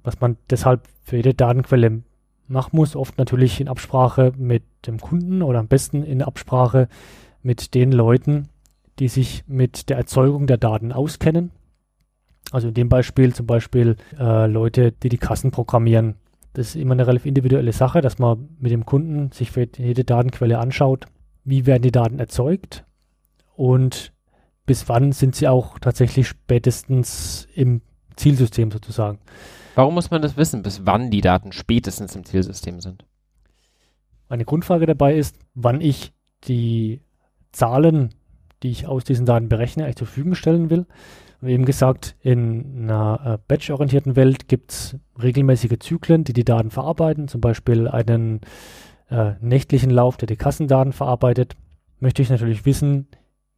was man deshalb für jede Datenquelle machen muss, oft natürlich in Absprache mit dem Kunden oder am besten in Absprache mit den Leuten, die sich mit der Erzeugung der Daten auskennen. Also in dem Beispiel zum Beispiel äh, Leute, die die Kassen programmieren. Das ist immer eine relativ individuelle Sache, dass man mit dem Kunden sich für jede Datenquelle anschaut, wie werden die Daten erzeugt und bis wann sind sie auch tatsächlich spätestens im Zielsystem sozusagen. Warum muss man das wissen, bis wann die Daten spätestens im Zielsystem sind? Eine Grundfrage dabei ist, wann ich die Zahlen, die ich aus diesen Daten berechne, eigentlich zur Verfügung stellen will. Wie eben gesagt, in einer äh, batch-orientierten Welt gibt es regelmäßige Zyklen, die die Daten verarbeiten, zum Beispiel einen äh, nächtlichen Lauf, der die Kassendaten verarbeitet. Möchte ich natürlich wissen,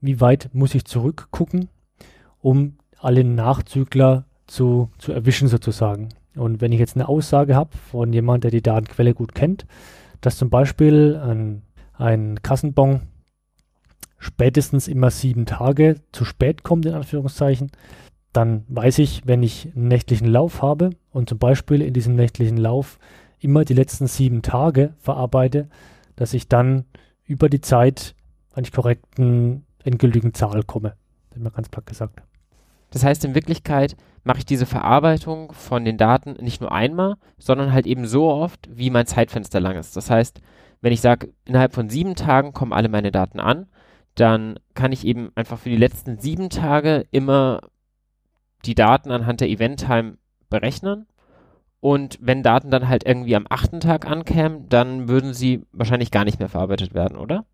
wie weit muss ich zurückgucken, um alle Nachzügler zu, zu erwischen sozusagen. Und wenn ich jetzt eine Aussage habe von jemand, der die Datenquelle gut kennt, dass zum Beispiel ein, ein Kassenbon spätestens immer sieben Tage zu spät kommt, in Anführungszeichen, dann weiß ich, wenn ich einen nächtlichen Lauf habe und zum Beispiel in diesem nächtlichen Lauf immer die letzten sieben Tage verarbeite, dass ich dann über die Zeit an die korrekten endgültigen Zahl komme. Das ist mal ganz platt gesagt. Das heißt, in Wirklichkeit mache ich diese Verarbeitung von den Daten nicht nur einmal, sondern halt eben so oft, wie mein Zeitfenster lang ist. Das heißt, wenn ich sage, innerhalb von sieben Tagen kommen alle meine Daten an, dann kann ich eben einfach für die letzten sieben Tage immer die Daten anhand der Event-Time berechnen. Und wenn Daten dann halt irgendwie am achten Tag ankämen, dann würden sie wahrscheinlich gar nicht mehr verarbeitet werden, oder?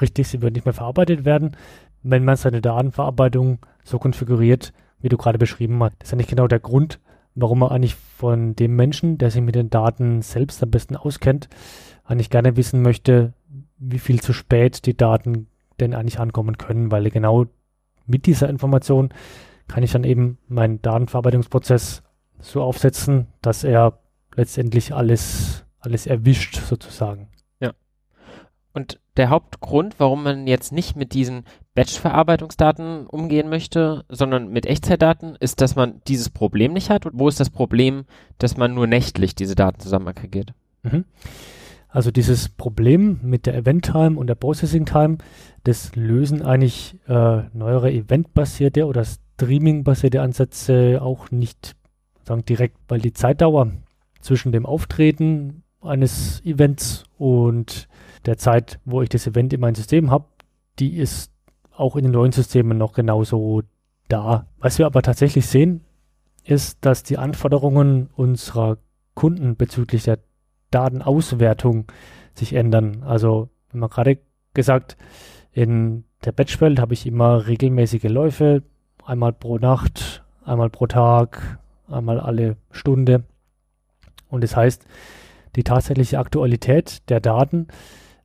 Richtig, sie würden nicht mehr verarbeitet werden, wenn man seine Datenverarbeitung so konfiguriert, wie du gerade beschrieben hast. Das ist ja nicht genau der Grund, warum man eigentlich von dem Menschen, der sich mit den Daten selbst am besten auskennt, eigentlich gerne wissen möchte, wie viel zu spät die Daten denn eigentlich ankommen können, weil genau mit dieser Information kann ich dann eben meinen Datenverarbeitungsprozess so aufsetzen, dass er letztendlich alles, alles erwischt sozusagen. Ja. Und der Hauptgrund, warum man jetzt nicht mit diesen Batch-Verarbeitungsdaten umgehen möchte, sondern mit Echtzeitdaten, ist, dass man dieses Problem nicht hat. Und wo ist das Problem, dass man nur nächtlich diese Daten zusammen aggregiert? Mhm. Also dieses Problem mit der Event-Time und der Processing-Time, das lösen eigentlich äh, neuere eventbasierte oder Streaming-basierte Ansätze auch nicht sagen, direkt, weil die Zeitdauer zwischen dem Auftreten eines Events und der Zeit, wo ich das Event in meinem System habe, die ist auch in den neuen Systemen noch genauso da. Was wir aber tatsächlich sehen, ist, dass die Anforderungen unserer Kunden bezüglich der Datenauswertung sich ändern. Also, wenn man gerade gesagt, in der Batchwelt habe ich immer regelmäßige Läufe, einmal pro Nacht, einmal pro Tag, einmal alle Stunde. Und das heißt, die tatsächliche Aktualität der Daten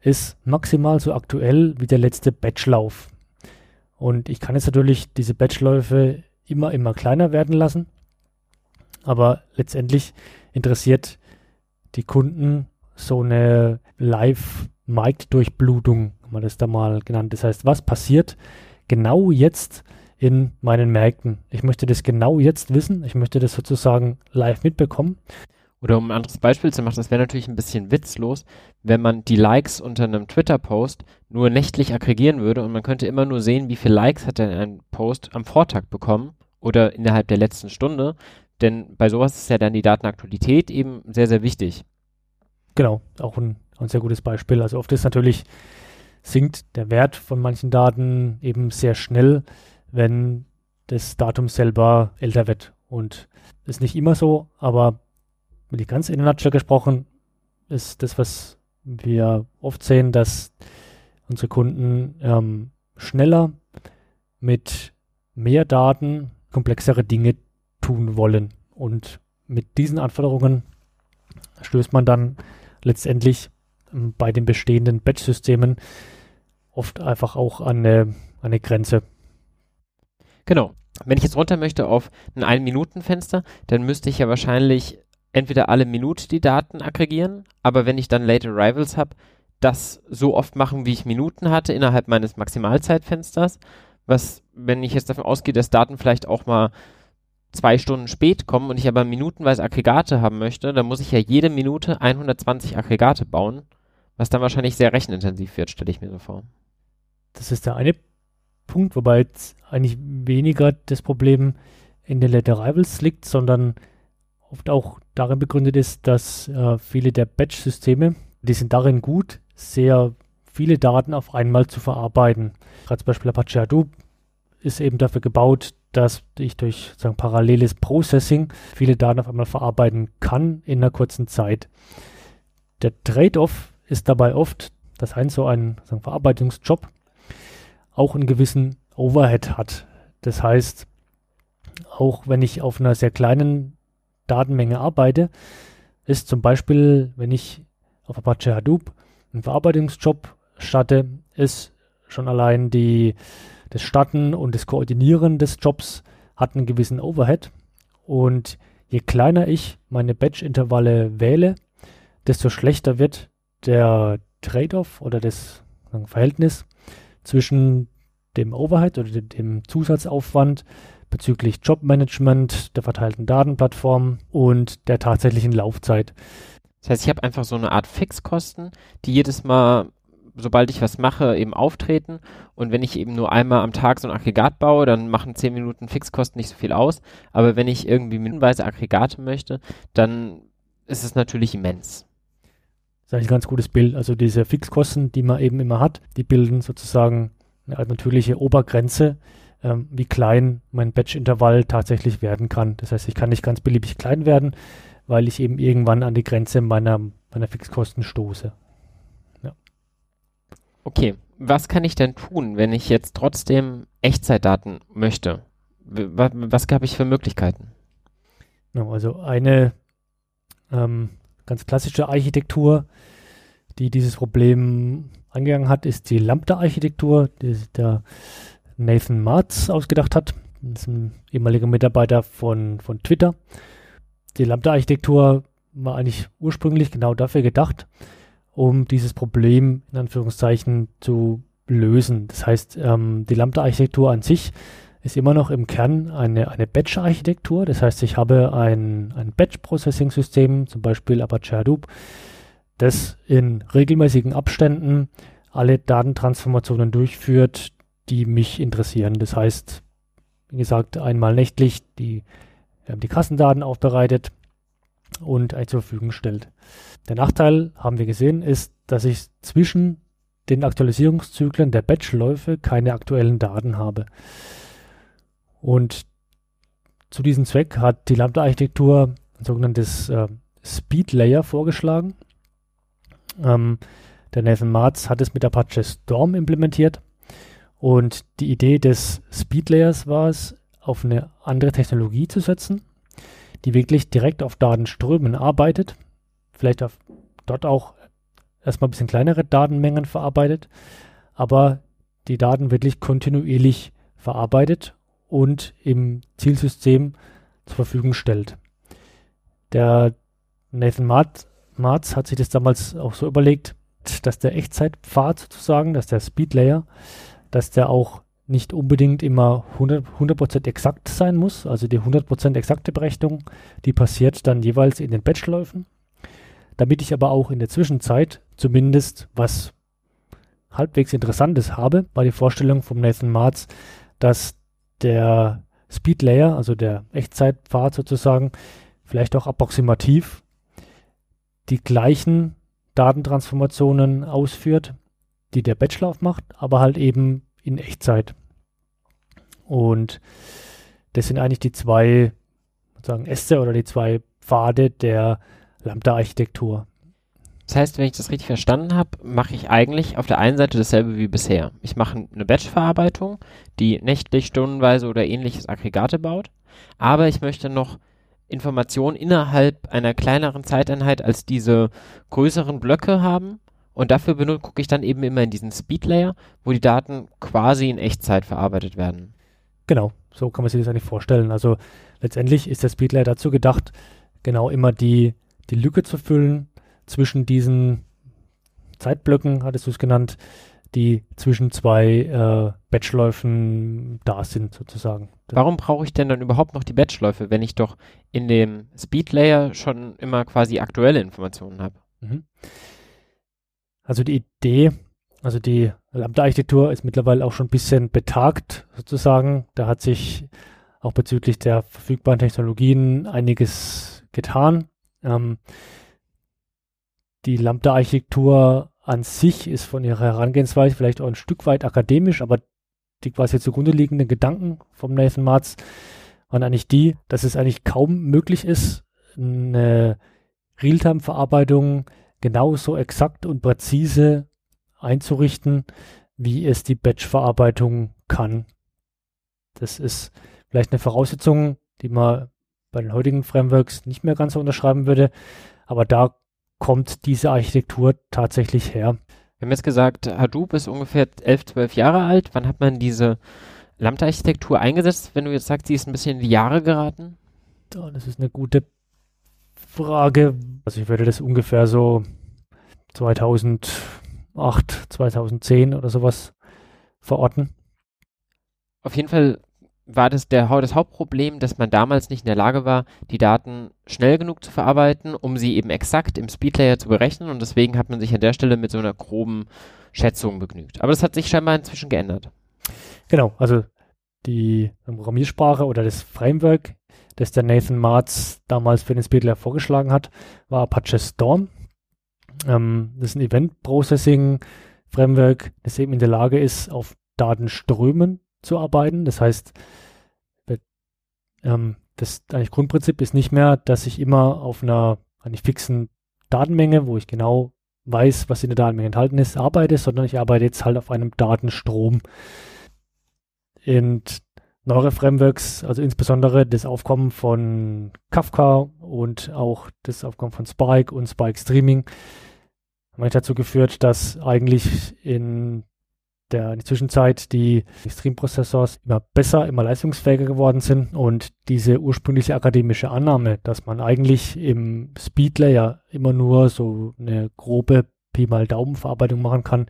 ist maximal so aktuell wie der letzte Batchlauf. Und ich kann jetzt natürlich diese Batchläufe immer, immer kleiner werden lassen. Aber letztendlich interessiert die Kunden so eine Live-Mic-Durchblutung, haben wir das da mal genannt. Das heißt, was passiert genau jetzt in meinen Märkten? Ich möchte das genau jetzt wissen. Ich möchte das sozusagen live mitbekommen. Oder um ein anderes Beispiel zu machen, das wäre natürlich ein bisschen witzlos, wenn man die Likes unter einem Twitter-Post nur nächtlich aggregieren würde und man könnte immer nur sehen, wie viele Likes hat denn ein Post am Vortag bekommen oder innerhalb der letzten Stunde. Denn bei sowas ist ja dann die Datenaktualität eben sehr, sehr wichtig. Genau, auch ein, ein sehr gutes Beispiel. Also oft ist natürlich, sinkt der Wert von manchen Daten eben sehr schnell, wenn das Datum selber älter wird. Und ist nicht immer so, aber die ganz in der Nutshell gesprochen, ist das, was wir oft sehen, dass unsere Kunden ähm, schneller mit mehr Daten komplexere Dinge tun wollen. Und mit diesen Anforderungen stößt man dann letztendlich ähm, bei den bestehenden Batch-Systemen oft einfach auch an eine, eine Grenze. Genau. Wenn ich jetzt runter möchte auf ein Ein-Minuten-Fenster, dann müsste ich ja wahrscheinlich entweder alle Minute die Daten aggregieren, aber wenn ich dann Late Arrivals habe, das so oft machen, wie ich Minuten hatte innerhalb meines Maximalzeitfensters, was, wenn ich jetzt davon ausgehe, dass Daten vielleicht auch mal zwei Stunden spät kommen und ich aber minutenweise Aggregate haben möchte, dann muss ich ja jede Minute 120 Aggregate bauen, was dann wahrscheinlich sehr rechenintensiv wird, stelle ich mir so vor. Das ist der eine Punkt, wobei jetzt eigentlich weniger das Problem in den Late Arrivals liegt, sondern oft auch darin begründet ist, dass äh, viele der Batch-Systeme, die sind darin gut, sehr viele Daten auf einmal zu verarbeiten. Gerade zum Beispiel Apache Hadoop ist eben dafür gebaut, dass ich durch sagen, paralleles Processing viele Daten auf einmal verarbeiten kann in einer kurzen Zeit. Der Trade-off ist dabei oft, dass ein so ein sagen, Verarbeitungsjob auch einen gewissen Overhead hat. Das heißt, auch wenn ich auf einer sehr kleinen Datenmenge arbeite, ist zum Beispiel, wenn ich auf Apache Hadoop einen Verarbeitungsjob starte, ist schon allein die das Starten und das Koordinieren des Jobs hat einen gewissen Overhead. Und je kleiner ich meine Batch-Intervalle wähle, desto schlechter wird der Trade-off oder das Verhältnis zwischen dem Overhead oder dem Zusatzaufwand bezüglich Jobmanagement, der verteilten Datenplattform und der tatsächlichen Laufzeit. Das heißt, ich habe einfach so eine Art Fixkosten, die jedes Mal, sobald ich was mache, eben auftreten. Und wenn ich eben nur einmal am Tag so ein Aggregat baue, dann machen 10 Minuten Fixkosten nicht so viel aus. Aber wenn ich irgendwie minutenweise Aggregate möchte, dann ist es natürlich immens. Das ist eigentlich ein ganz gutes Bild. Also diese Fixkosten, die man eben immer hat, die bilden sozusagen eine natürliche Obergrenze, ähm, wie klein mein Batch-Intervall tatsächlich werden kann. Das heißt, ich kann nicht ganz beliebig klein werden, weil ich eben irgendwann an die Grenze meiner, meiner Fixkosten stoße. Ja. Okay, was kann ich denn tun, wenn ich jetzt trotzdem Echtzeitdaten möchte? Was, was habe ich für Möglichkeiten? also eine ähm, ganz klassische Architektur, die dieses Problem angegangen hat, ist die Lambda-Architektur, der Nathan Martz ausgedacht hat. Das ist ein ehemaliger Mitarbeiter von, von Twitter. Die Lambda-Architektur war eigentlich ursprünglich genau dafür gedacht, um dieses Problem in Anführungszeichen zu lösen. Das heißt, ähm, die Lambda-Architektur an sich ist immer noch im Kern eine, eine Batch-Architektur. Das heißt, ich habe ein, ein Batch-Processing-System, zum Beispiel Apache Hadoop, das in regelmäßigen Abständen alle Datentransformationen durchführt, die mich interessieren. Das heißt, wie gesagt, einmal nächtlich die, äh, die Kassendaten aufbereitet und zur Verfügung stellt. Der Nachteil, haben wir gesehen, ist, dass ich zwischen den Aktualisierungszyklen der Batchläufe keine aktuellen Daten habe. Und zu diesem Zweck hat die Lambda-Architektur ein sogenanntes äh, Speed Layer vorgeschlagen. Ähm, der Nathan Martz hat es mit Apache Storm implementiert. Und die Idee des Speed Layers war es, auf eine andere Technologie zu setzen, die wirklich direkt auf Datenströmen arbeitet, vielleicht auf, dort auch erstmal ein bisschen kleinere Datenmengen verarbeitet, aber die Daten wirklich kontinuierlich verarbeitet und im Zielsystem zur Verfügung stellt. Der Nathan Martz, Martz hat sich das damals auch so überlegt, dass der Echtzeitpfad sozusagen, dass der Speed Layer, dass der auch nicht unbedingt immer 100%, 100 exakt sein muss. Also die 100% exakte Berechnung, die passiert dann jeweils in den Batchläufen. Damit ich aber auch in der Zwischenzeit zumindest was halbwegs Interessantes habe, war die Vorstellung vom Nathan Martz, dass der Speed Layer, also der Echtzeitpfad sozusagen, vielleicht auch approximativ die gleichen Datentransformationen ausführt, die der Batchlauf macht, aber halt eben in Echtzeit. Und das sind eigentlich die zwei sozusagen Äste oder die zwei Pfade der Lambda-Architektur. Das heißt, wenn ich das richtig verstanden habe, mache ich eigentlich auf der einen Seite dasselbe wie bisher. Ich mache eine Batch-Verarbeitung, die nächtlich, stundenweise oder ähnliches Aggregate baut, aber ich möchte noch Informationen innerhalb einer kleineren Zeiteinheit als diese größeren Blöcke haben. Und dafür gucke ich dann eben immer in diesen Speed Layer, wo die Daten quasi in Echtzeit verarbeitet werden. Genau, so kann man sich das eigentlich vorstellen. Also letztendlich ist der Speed Layer dazu gedacht, genau immer die, die Lücke zu füllen zwischen diesen Zeitblöcken, hattest du es genannt, die zwischen zwei äh, Batchläufen da sind, sozusagen. Warum brauche ich denn dann überhaupt noch die Batchläufe, wenn ich doch in dem Speed Layer schon immer quasi aktuelle Informationen habe? Mhm. Also die Idee, also die Lambda-Architektur ist mittlerweile auch schon ein bisschen betagt, sozusagen. Da hat sich auch bezüglich der verfügbaren Technologien einiges getan. Ähm, die Lambda-Architektur an sich ist von ihrer Herangehensweise vielleicht auch ein Stück weit akademisch, aber die quasi zugrunde liegenden Gedanken vom Nathan Martz waren eigentlich die, dass es eigentlich kaum möglich ist, eine Realtime-Verarbeitung genauso exakt und präzise einzurichten, wie es die Batch-Verarbeitung kann. Das ist vielleicht eine Voraussetzung, die man bei den heutigen Frameworks nicht mehr ganz so unterschreiben würde, aber da kommt diese Architektur tatsächlich her. Wir haben jetzt gesagt, Hadoop ist ungefähr 11, 12 Jahre alt. Wann hat man diese Lambda-Architektur eingesetzt, wenn du jetzt sagst, sie ist ein bisschen in die Jahre geraten? Das ist eine gute Frage. Also ich würde das ungefähr so 2008, 2008, 2010 oder sowas verorten. Auf jeden Fall war das der, das Hauptproblem, dass man damals nicht in der Lage war, die Daten schnell genug zu verarbeiten, um sie eben exakt im Speedlayer zu berechnen und deswegen hat man sich an der Stelle mit so einer groben Schätzung begnügt. Aber das hat sich scheinbar inzwischen geändert. Genau, also die Programmiersprache oder das Framework, das der Nathan Marz damals für den Speedlayer vorgeschlagen hat, war Apache Storm. Ähm, das ist ein Event Processing Framework, das eben in der Lage ist, auf Datenströmen zu arbeiten. Das heißt, ähm, das eigentlich Grundprinzip ist nicht mehr, dass ich immer auf einer eigentlich fixen Datenmenge, wo ich genau weiß, was in der Datenmenge enthalten ist, arbeite, sondern ich arbeite jetzt halt auf einem Datenstrom. Und neuere Frameworks, also insbesondere das Aufkommen von Kafka und auch das Aufkommen von Spike und Spike Streaming, haben dazu geführt, dass eigentlich in der, in der Zwischenzeit die Streamprozessors immer besser, immer leistungsfähiger geworden sind und diese ursprüngliche akademische Annahme, dass man eigentlich im Speedlayer immer nur so eine grobe Pi mal Daumenverarbeitung machen kann,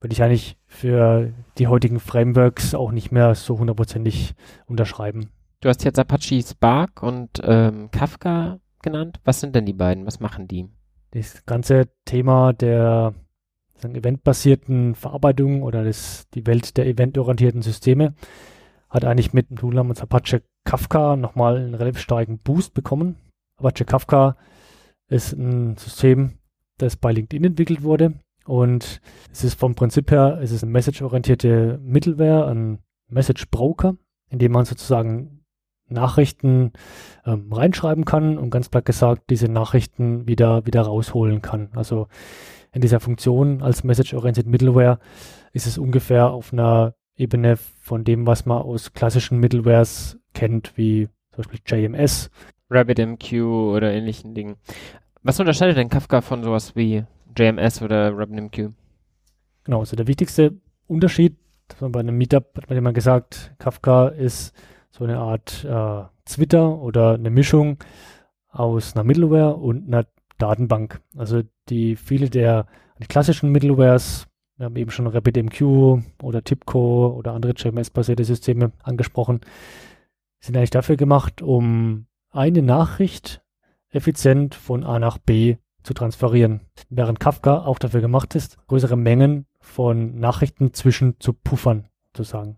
würde ich eigentlich für die heutigen Frameworks auch nicht mehr so hundertprozentig unterschreiben. Du hast jetzt Apache Spark und ähm, Kafka genannt. Was sind denn die beiden? Was machen die? Das ganze Thema der eventbasierten Verarbeitung oder das, die Welt der eventorientierten Systeme hat eigentlich mit dem Tool namens Apache Kafka nochmal einen relativ starken Boost bekommen. Apache Kafka ist ein System, das bei LinkedIn entwickelt wurde und es ist vom Prinzip her, es ist eine message-orientierte Middleware, ein Message Broker, in dem man sozusagen Nachrichten ähm, reinschreiben kann und ganz platt gesagt diese Nachrichten wieder, wieder rausholen kann. Also in dieser Funktion als Message-Oriented Middleware ist es ungefähr auf einer Ebene von dem, was man aus klassischen Middlewares kennt, wie zum Beispiel JMS. RabbitMQ oder ähnlichen Dingen. Was unterscheidet denn Kafka von sowas wie JMS oder RabbitMQ? Genau, also der wichtigste Unterschied, bei einem Meetup hat man immer gesagt, Kafka ist so eine Art äh, Twitter oder eine Mischung aus einer Middleware und einer Datenbank. Also die viele der klassischen Middlewares, wir haben eben schon RabbitMQ oder TIPCO oder andere JMS-basierte Systeme angesprochen, sind eigentlich dafür gemacht, um eine Nachricht effizient von A nach B zu transferieren. Während Kafka auch dafür gemacht ist, größere Mengen von Nachrichten zwischen zu puffern, sozusagen.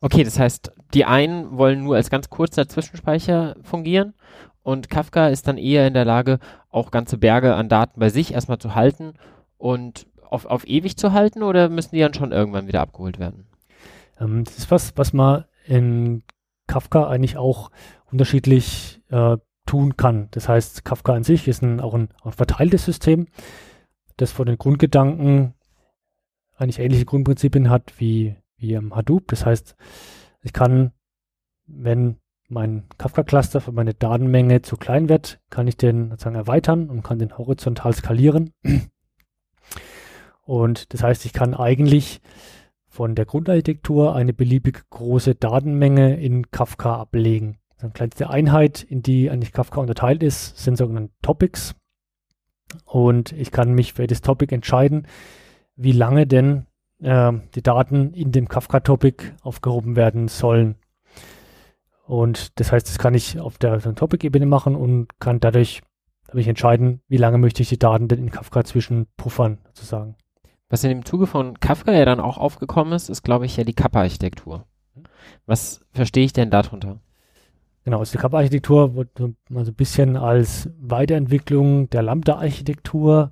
Okay, das heißt, die einen wollen nur als ganz kurzer Zwischenspeicher fungieren und Kafka ist dann eher in der Lage, auch ganze Berge an Daten bei sich erstmal zu halten und auf, auf ewig zu halten oder müssen die dann schon irgendwann wieder abgeholt werden? Ähm, das ist was, was man in Kafka eigentlich auch unterschiedlich äh, tun kann. Das heißt, Kafka an sich ist ein, auch ein, ein verteiltes System, das von den Grundgedanken eigentlich ähnliche Grundprinzipien hat wie, wie im Hadoop. Das heißt, ich kann, wenn mein Kafka-Cluster für meine Datenmenge zu klein wird, kann ich den sozusagen erweitern und kann den horizontal skalieren. Und das heißt, ich kann eigentlich von der Grundarchitektur eine beliebig große Datenmenge in Kafka ablegen. Die kleinste Einheit, in die eigentlich Kafka unterteilt ist, sind sogenannte Topics. Und ich kann mich für das Topic entscheiden, wie lange denn äh, die Daten in dem Kafka-Topic aufgehoben werden sollen. Und das heißt, das kann ich auf der Topic-Ebene machen und kann dadurch mich entscheiden, wie lange möchte ich die Daten denn in Kafka zwischen puffern, sozusagen. Was in dem Zuge von Kafka ja dann auch aufgekommen ist, ist, glaube ich, ja die Kappa-Architektur. Was verstehe ich denn darunter? Genau, also die Kappa-Architektur wird mal so ein bisschen als Weiterentwicklung der Lambda-Architektur,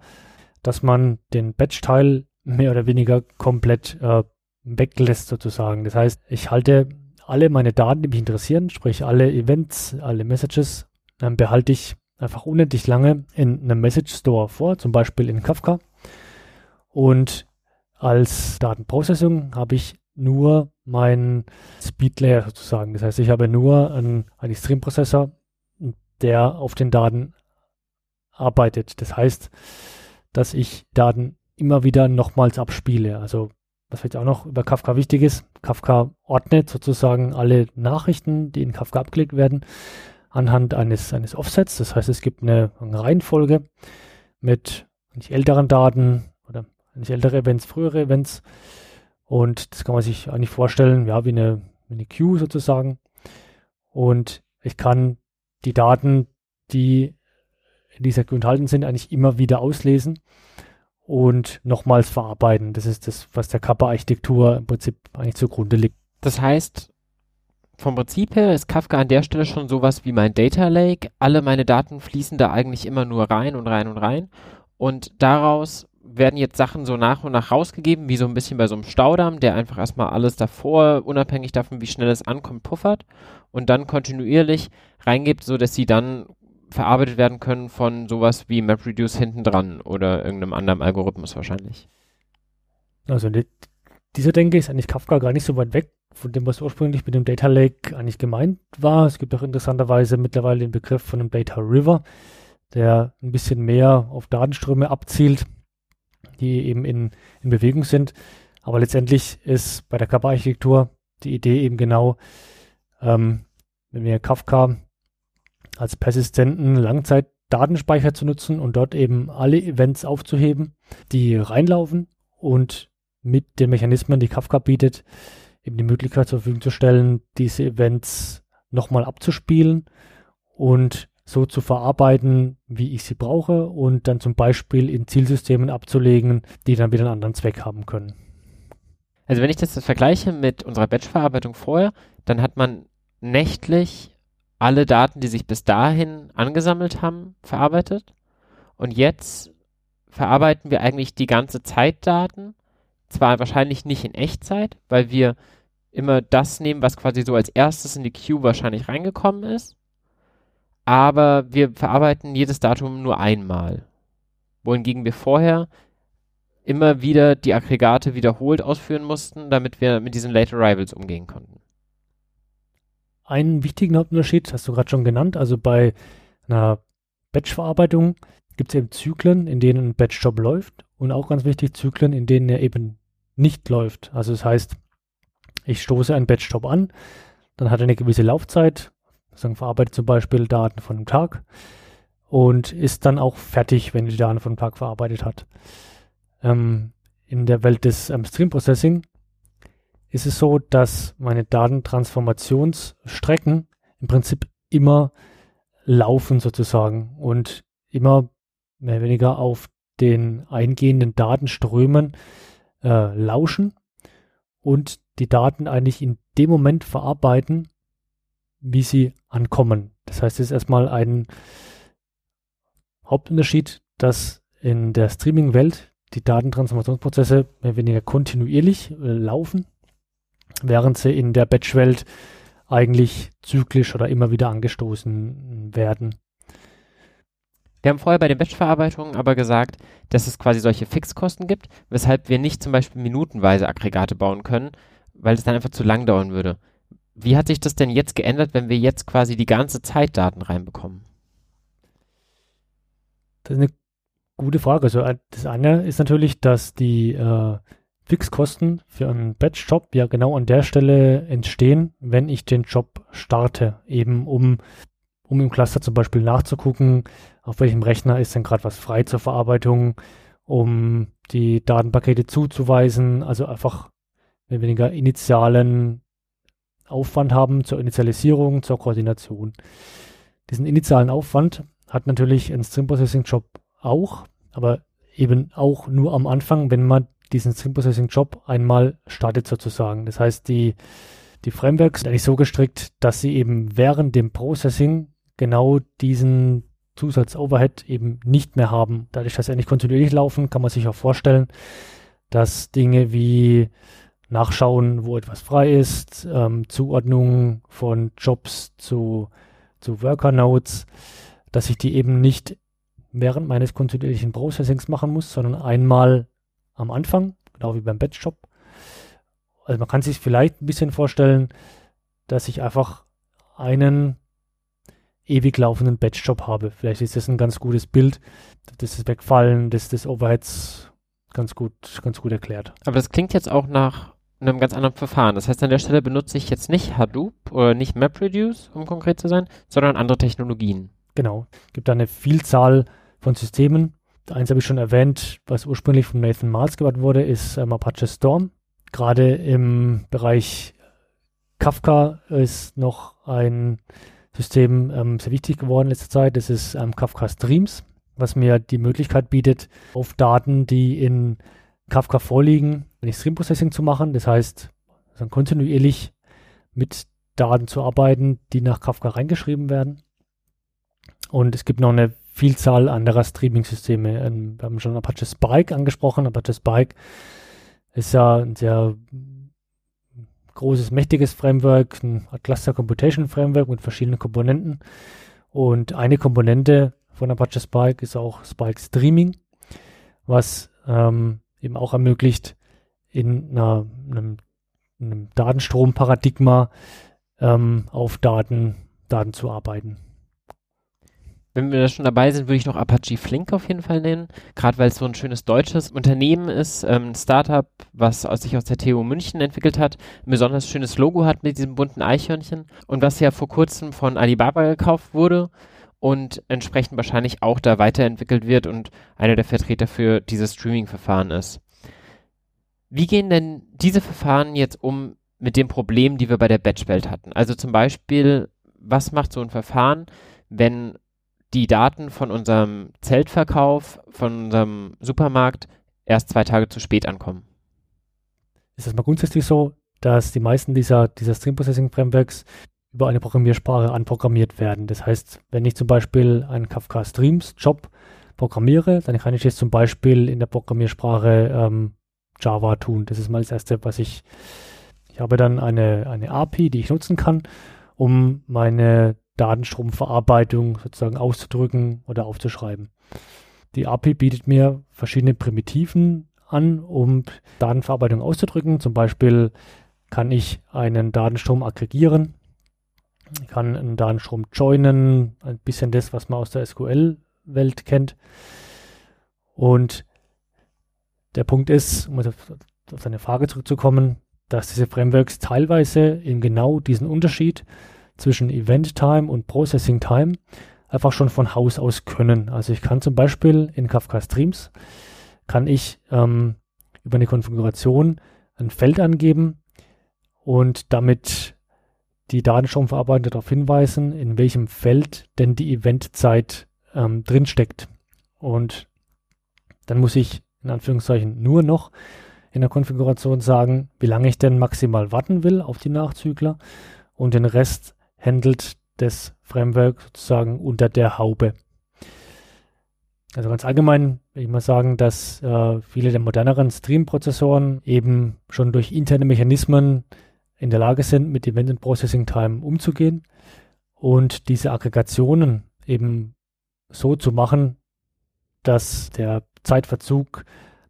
dass man den Batch-Teil mehr oder weniger komplett äh, weglässt sozusagen. Das heißt, ich halte alle meine Daten, die mich interessieren, sprich alle Events, alle Messages, dann behalte ich einfach unendlich lange in einem Message Store vor, zum Beispiel in Kafka. Und als Datenprocessing habe ich nur meinen Speed Layer sozusagen. Das heißt, ich habe nur einen, einen Streamprozessor, der auf den Daten arbeitet. Das heißt, dass ich Daten immer wieder nochmals abspiele. Also was vielleicht auch noch über Kafka wichtig ist, Kafka ordnet sozusagen alle Nachrichten, die in Kafka abgelegt werden, anhand eines, eines Offsets. Das heißt, es gibt eine, eine Reihenfolge mit älteren Daten nicht ältere Events, frühere Events. Und das kann man sich eigentlich vorstellen, ja, wie eine, wie eine Queue sozusagen. Und ich kann die Daten, die in dieser Queue enthalten sind, eigentlich immer wieder auslesen und nochmals verarbeiten. Das ist das, was der Kappa-Architektur im Prinzip eigentlich zugrunde liegt. Das heißt, vom Prinzip her ist Kafka an der Stelle schon sowas wie mein Data Lake. Alle meine Daten fließen da eigentlich immer nur rein und rein und rein. Und daraus werden jetzt Sachen so nach und nach rausgegeben, wie so ein bisschen bei so einem Staudamm, der einfach erstmal alles davor, unabhängig davon, wie schnell es ankommt, puffert und dann kontinuierlich reingibt, sodass sie dann verarbeitet werden können von sowas wie MapReduce hinten dran oder irgendeinem anderen Algorithmus wahrscheinlich. Also die, diese Denke ist eigentlich Kafka gar nicht so weit weg von dem, was ursprünglich mit dem Data Lake eigentlich gemeint war. Es gibt auch interessanterweise mittlerweile den Begriff von einem Data River, der ein bisschen mehr auf Datenströme abzielt, die eben in, in Bewegung sind. Aber letztendlich ist bei der Kappa-Architektur die Idee eben genau, ähm, wenn wir Kafka als persistenten Langzeitdatenspeicher zu nutzen und dort eben alle Events aufzuheben, die reinlaufen und mit den Mechanismen, die Kafka bietet, eben die Möglichkeit zur Verfügung zu stellen, diese Events nochmal abzuspielen und so zu verarbeiten, wie ich sie brauche und dann zum Beispiel in Zielsystemen abzulegen, die dann wieder einen anderen Zweck haben können. Also wenn ich das vergleiche mit unserer Batch-Verarbeitung vorher, dann hat man nächtlich alle Daten, die sich bis dahin angesammelt haben, verarbeitet. Und jetzt verarbeiten wir eigentlich die ganze Zeit Daten. Zwar wahrscheinlich nicht in Echtzeit, weil wir immer das nehmen, was quasi so als erstes in die Queue wahrscheinlich reingekommen ist. Aber wir verarbeiten jedes Datum nur einmal. Wohingegen wir vorher immer wieder die Aggregate wiederholt ausführen mussten, damit wir mit diesen Late Arrivals umgehen konnten einen wichtigen Hauptunterschied, hast du gerade schon genannt. Also bei einer Batch-Verarbeitung gibt es eben Zyklen, in denen ein Batch-Job läuft und auch ganz wichtig Zyklen, in denen er eben nicht läuft. Also das heißt, ich stoße einen Batch-Job an, dann hat er eine gewisse Laufzeit, sagen verarbeitet zum Beispiel Daten von einem Tag und ist dann auch fertig, wenn die Daten von einem Tag verarbeitet hat. Ähm, in der Welt des ähm, Stream Processing ist es so, dass meine Datentransformationsstrecken im Prinzip immer laufen sozusagen und immer mehr oder weniger auf den eingehenden Datenströmen äh, lauschen und die Daten eigentlich in dem Moment verarbeiten, wie sie ankommen. Das heißt, es ist erstmal ein Hauptunterschied, dass in der Streaming-Welt die Datentransformationsprozesse mehr oder weniger kontinuierlich äh, laufen während sie in der Batch-Welt eigentlich zyklisch oder immer wieder angestoßen werden. Wir haben vorher bei den Batch-Verarbeitungen aber gesagt, dass es quasi solche Fixkosten gibt, weshalb wir nicht zum Beispiel minutenweise Aggregate bauen können, weil es dann einfach zu lang dauern würde. Wie hat sich das denn jetzt geändert, wenn wir jetzt quasi die ganze Zeit Daten reinbekommen? Das ist eine gute Frage. Also das eine ist natürlich, dass die äh, Fixkosten für einen Batch-Job ja genau an der Stelle entstehen, wenn ich den Job starte, eben um, um im Cluster zum Beispiel nachzugucken, auf welchem Rechner ist denn gerade was frei zur Verarbeitung, um die Datenpakete zuzuweisen, also einfach mehr weniger initialen Aufwand haben zur Initialisierung, zur Koordination. Diesen initialen Aufwand hat natürlich ein Stream Processing Job auch, aber eben auch nur am Anfang, wenn man diesen Stream Processing Job einmal startet sozusagen. Das heißt, die, die Frameworks sind eigentlich so gestrickt, dass sie eben während dem Processing genau diesen Zusatz-Overhead eben nicht mehr haben. Dadurch, dass sie eigentlich kontinuierlich laufen, kann man sich auch vorstellen, dass Dinge wie Nachschauen, wo etwas frei ist, ähm, Zuordnung von Jobs zu, zu Worker Nodes, dass ich die eben nicht während meines kontinuierlichen Processings machen muss, sondern einmal am Anfang, genau wie beim Batch-Job. Also man kann sich vielleicht ein bisschen vorstellen, dass ich einfach einen ewig laufenden Batch-Job habe. Vielleicht ist das ein ganz gutes Bild, das ist Wegfallen des, des Overheads ganz gut, ganz gut erklärt. Aber das klingt jetzt auch nach einem ganz anderen Verfahren. Das heißt, an der Stelle benutze ich jetzt nicht Hadoop oder nicht MapReduce, um konkret zu sein, sondern andere Technologien. Genau. Es gibt eine Vielzahl von Systemen, eins habe ich schon erwähnt, was ursprünglich von Nathan Miles gebaut wurde, ist ähm, Apache Storm. Gerade im Bereich Kafka ist noch ein System ähm, sehr wichtig geworden in letzter Zeit. Das ist ähm, Kafka Streams, was mir die Möglichkeit bietet, auf Daten, die in Kafka vorliegen, ein Stream Processing zu machen. Das heißt, also kontinuierlich mit Daten zu arbeiten, die nach Kafka reingeschrieben werden. Und es gibt noch eine Vielzahl anderer Streaming-Systeme. Ähm, wir haben schon Apache Spike angesprochen. Apache Spike ist ja ein sehr großes, mächtiges Framework, ein Cluster Computation Framework mit verschiedenen Komponenten. Und eine Komponente von Apache Spike ist auch Spike Streaming, was ähm, eben auch ermöglicht, in einer, einem, einem Datenstromparadigma ähm, auf Daten, Daten zu arbeiten. Wenn wir da schon dabei sind, würde ich noch Apache Flink auf jeden Fall nennen, gerade weil es so ein schönes deutsches Unternehmen ist, ähm, ein Startup, was aus, sich aus der TU München entwickelt hat, ein besonders schönes Logo hat mit diesem bunten Eichhörnchen und was ja vor kurzem von Alibaba gekauft wurde und entsprechend wahrscheinlich auch da weiterentwickelt wird und einer der Vertreter für dieses Streaming-Verfahren ist. Wie gehen denn diese Verfahren jetzt um mit den Problemen, die wir bei der Batch-Welt hatten? Also zum Beispiel, was macht so ein Verfahren, wenn die Daten von unserem Zeltverkauf, von unserem Supermarkt erst zwei Tage zu spät ankommen. Ist das mal grundsätzlich so, dass die meisten dieser, dieser Stream Processing Frameworks über eine Programmiersprache anprogrammiert werden. Das heißt, wenn ich zum Beispiel einen Kafka Streams Job programmiere, dann kann ich es zum Beispiel in der Programmiersprache ähm, Java tun. Das ist mal das erste, was ich, ich habe dann eine, eine API, die ich nutzen kann, um meine Datenstromverarbeitung sozusagen auszudrücken oder aufzuschreiben. Die API bietet mir verschiedene Primitiven an, um Datenverarbeitung auszudrücken. Zum Beispiel kann ich einen Datenstrom aggregieren, ich kann einen Datenstrom joinen, ein bisschen das, was man aus der SQL-Welt kennt. Und der Punkt ist, um auf, seine Frage zurückzukommen, dass diese Frameworks teilweise eben genau diesen Unterschied zwischen Event Time und Processing Time einfach schon von Haus aus können. Also ich kann zum Beispiel in Kafka Streams, kann ich ähm, über eine Konfiguration ein Feld angeben und damit die Datenstromverarbeiter darauf hinweisen, in welchem Feld denn die Eventzeit ähm, drinsteckt. Und dann muss ich in Anführungszeichen nur noch in der Konfiguration sagen, wie lange ich denn maximal warten will auf die Nachzügler und den Rest handelt das Framework sozusagen unter der Haube. Also ganz allgemein will ich mal sagen, dass äh, viele der moderneren Stream-Prozessoren eben schon durch interne Mechanismen in der Lage sind, mit Event Processing Time umzugehen und diese Aggregationen eben so zu machen, dass der Zeitverzug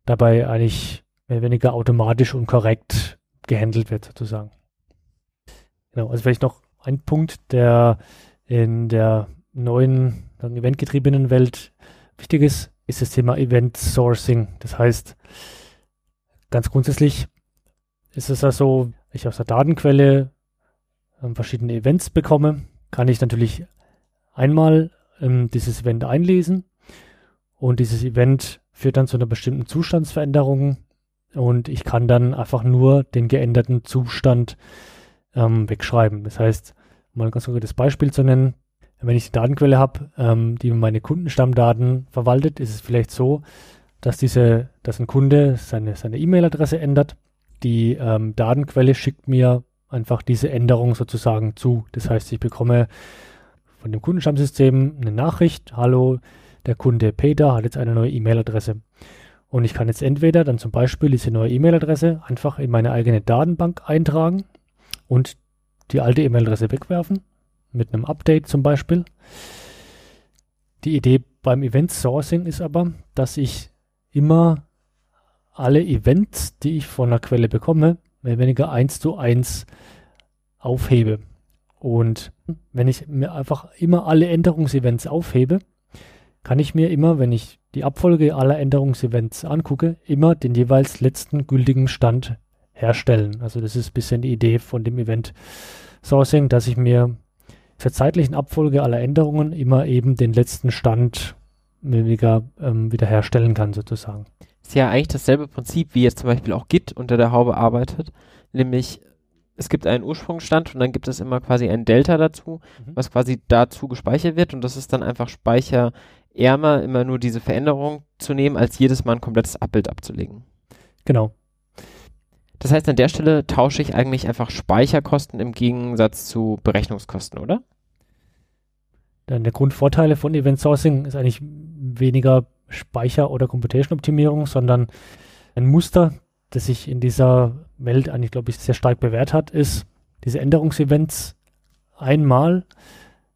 dabei eigentlich mehr oder weniger automatisch und korrekt gehandelt wird, sozusagen. Genau, also vielleicht noch ein Punkt, der in der neuen eventgetriebenen Welt wichtig ist, ist das Thema Event Sourcing. Das heißt, ganz grundsätzlich ist es also, ich aus der Datenquelle ähm, verschiedene Events bekomme, kann ich natürlich einmal ähm, dieses Event einlesen und dieses Event führt dann zu einer bestimmten Zustandsveränderung und ich kann dann einfach nur den geänderten Zustand ähm, wegschreiben. Das heißt, um mal ein ganz konkretes Beispiel zu nennen, wenn ich die Datenquelle habe, ähm, die meine Kundenstammdaten verwaltet, ist es vielleicht so, dass diese, dass ein Kunde seine seine E-Mail-Adresse ändert. Die ähm, Datenquelle schickt mir einfach diese Änderung sozusagen zu. Das heißt, ich bekomme von dem Kundenstammsystem eine Nachricht, hallo, der Kunde Peter hat jetzt eine neue E-Mail-Adresse. Und ich kann jetzt entweder dann zum Beispiel diese neue E-Mail-Adresse einfach in meine eigene Datenbank eintragen und die alte E-Mail-Adresse wegwerfen, mit einem Update zum Beispiel. Die Idee beim Event Sourcing ist aber, dass ich immer alle Events, die ich von der Quelle bekomme, mehr weniger eins zu eins aufhebe. Und wenn ich mir einfach immer alle Änderungsevents aufhebe, kann ich mir immer, wenn ich die Abfolge aller Änderungsevents angucke, immer den jeweils letzten gültigen Stand herstellen. Also das ist ein bisschen die Idee von dem Event Sourcing, dass ich mir zur zeitlichen Abfolge aller Änderungen immer eben den letzten Stand weniger ähm, wiederherstellen kann, sozusagen. Ist ja eigentlich dasselbe Prinzip, wie jetzt zum Beispiel auch Git unter der Haube arbeitet, nämlich es gibt einen Ursprungsstand und dann gibt es immer quasi ein Delta dazu, mhm. was quasi dazu gespeichert wird und das ist dann einfach speicherärmer, immer nur diese Veränderung zu nehmen, als jedes Mal ein komplettes Abbild abzulegen. Genau. Das heißt, an der Stelle tausche ich eigentlich einfach Speicherkosten im Gegensatz zu Berechnungskosten, oder? Dann der Grundvorteile von Event Sourcing ist eigentlich weniger Speicher- oder Computation-Optimierung, sondern ein Muster, das sich in dieser Welt eigentlich, glaube ich, sehr stark bewährt hat, ist, diese Änderungsevents einmal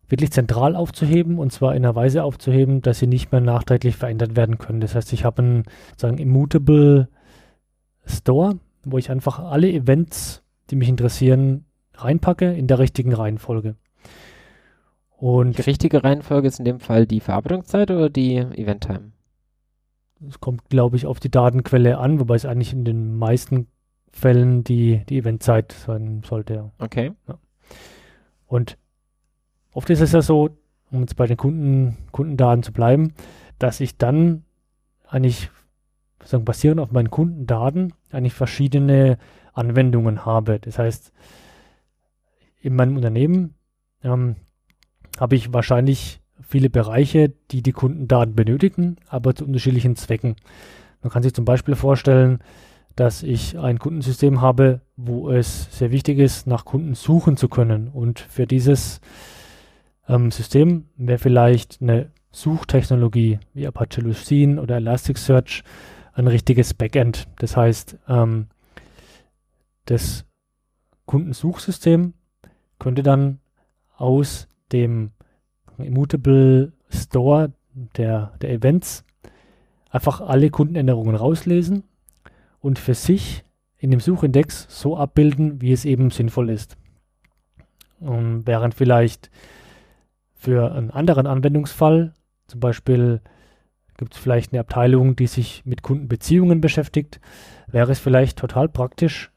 wirklich zentral aufzuheben und zwar in einer Weise aufzuheben, dass sie nicht mehr nachträglich verändert werden können. Das heißt, ich habe einen sagen Immutable Store, wo ich einfach alle Events, die mich interessieren, reinpacke in der richtigen Reihenfolge. Und die richtige Reihenfolge ist in dem Fall die Verarbeitungszeit oder die Event-Time? Es kommt, glaube ich, auf die Datenquelle an, wobei es eigentlich in den meisten Fällen die, die Eventzeit sein sollte. Okay. Ja. Und oft ist es ja so, um jetzt bei den Kunden, Kundendaten zu bleiben, dass ich dann eigentlich sagen, basierend auf meinen Kundendaten eigentlich verschiedene Anwendungen habe. Das heißt, in meinem Unternehmen ähm, habe ich wahrscheinlich viele Bereiche, die die Kundendaten benötigen, aber zu unterschiedlichen Zwecken. Man kann sich zum Beispiel vorstellen, dass ich ein Kundensystem habe, wo es sehr wichtig ist, nach Kunden suchen zu können. Und für dieses ähm, System wäre vielleicht eine Suchtechnologie wie Apache Lucene oder Elasticsearch ein richtiges Backend. Das heißt, ähm, das Kundensuchsystem könnte dann aus dem Immutable Store der, der Events einfach alle Kundenänderungen rauslesen und für sich in dem Suchindex so abbilden, wie es eben sinnvoll ist. Und während vielleicht für einen anderen Anwendungsfall, zum Beispiel gibt es vielleicht eine Abteilung, die sich mit Kundenbeziehungen beschäftigt, wäre es vielleicht total praktisch,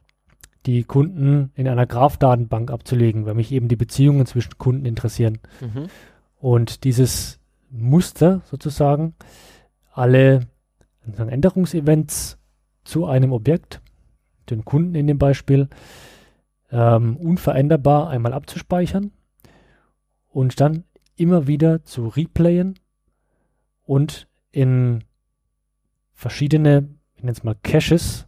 die Kunden in einer Graph-Datenbank abzulegen, weil mich eben die Beziehungen zwischen Kunden interessieren. Mhm. Und dieses Muster sozusagen, alle Änderungsevents zu einem Objekt, den Kunden in dem Beispiel, ähm, unveränderbar einmal abzuspeichern und dann immer wieder zu replayen und in verschiedene, ich nenne es mal Caches,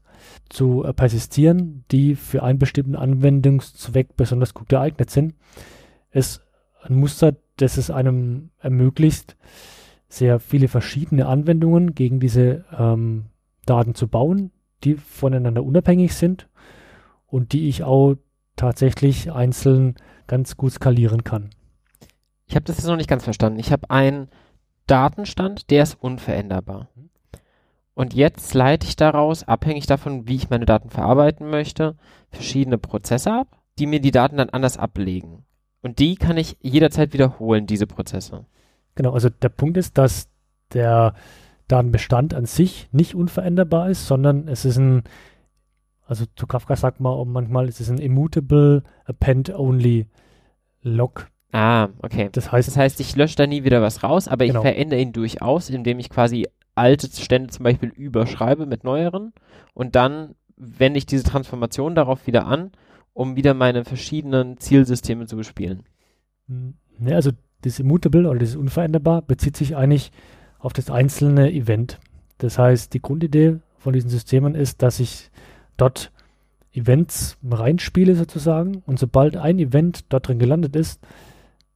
zu äh, persistieren, die für einen bestimmten Anwendungszweck besonders gut geeignet sind, ist ein Muster, das es einem ermöglicht, sehr viele verschiedene Anwendungen gegen diese ähm, Daten zu bauen, die voneinander unabhängig sind und die ich auch tatsächlich einzeln ganz gut skalieren kann. Ich habe das jetzt noch nicht ganz verstanden. Ich habe einen Datenstand, der ist unveränderbar. Und jetzt leite ich daraus, abhängig davon, wie ich meine Daten verarbeiten möchte, verschiedene Prozesse ab, die mir die Daten dann anders ablegen. Und die kann ich jederzeit wiederholen, diese Prozesse. Genau, also der Punkt ist, dass der Datenbestand an sich nicht unveränderbar ist, sondern es ist ein, also zu Kafka sagt man auch manchmal, es ist ein immutable append-only Log. Ah, okay. Das heißt, das heißt, ich lösche da nie wieder was raus, aber genau. ich verändere ihn durchaus, indem ich quasi alte Stände zum Beispiel überschreibe mit neueren und dann wende ich diese Transformation darauf wieder an, um wieder meine verschiedenen Zielsysteme zu bespielen. Ne, also das Immutable oder das Unveränderbar bezieht sich eigentlich auf das einzelne Event. Das heißt, die Grundidee von diesen Systemen ist, dass ich dort Events reinspiele sozusagen und sobald ein Event dort drin gelandet ist,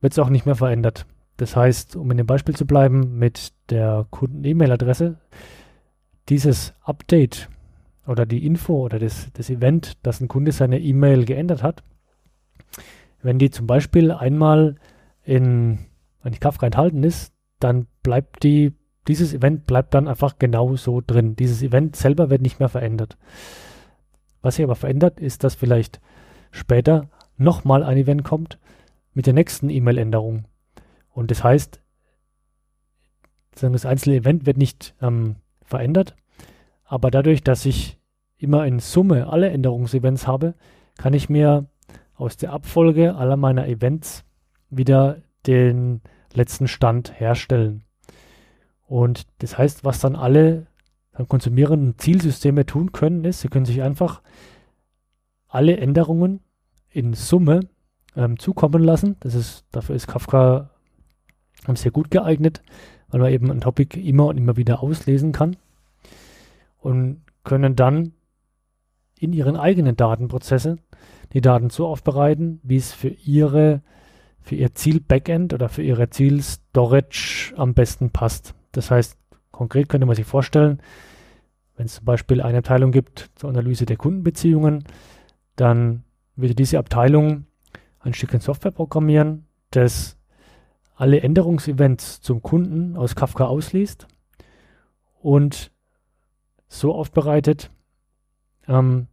wird es auch nicht mehr verändert. Das heißt, um in dem Beispiel zu bleiben, mit der Kunden-E-Mail-Adresse, dieses Update oder die Info oder das, das Event, dass ein Kunde seine E-Mail geändert hat, wenn die zum Beispiel einmal in, in Kafka enthalten ist, dann bleibt die, dieses Event bleibt dann einfach genau so drin. Dieses Event selber wird nicht mehr verändert. Was sich aber verändert, ist, dass vielleicht später nochmal ein Event kommt mit der nächsten E-Mail-Änderung. Und das heißt, das einzelne Event wird nicht ähm, verändert, aber dadurch, dass ich immer in Summe alle Änderungsevents habe, kann ich mir aus der Abfolge aller meiner Events wieder den letzten Stand herstellen. Und das heißt, was dann alle dann konsumierenden Zielsysteme tun können, ist, sie können sich einfach alle Änderungen in Summe ähm, zukommen lassen. Das ist, dafür ist Kafka sehr gut geeignet, weil man eben ein Topic immer und immer wieder auslesen kann und können dann in ihren eigenen Datenprozesse die Daten so aufbereiten, wie es für ihre für ihr Ziel-Backend oder für ihre Ziel-Storage am besten passt. Das heißt, konkret könnte man sich vorstellen, wenn es zum Beispiel eine Abteilung gibt zur Analyse der Kundenbeziehungen, dann würde diese Abteilung ein Stückchen Software programmieren, das alle Änderungsevents zum Kunden aus Kafka ausliest und so aufbereitet, ähm,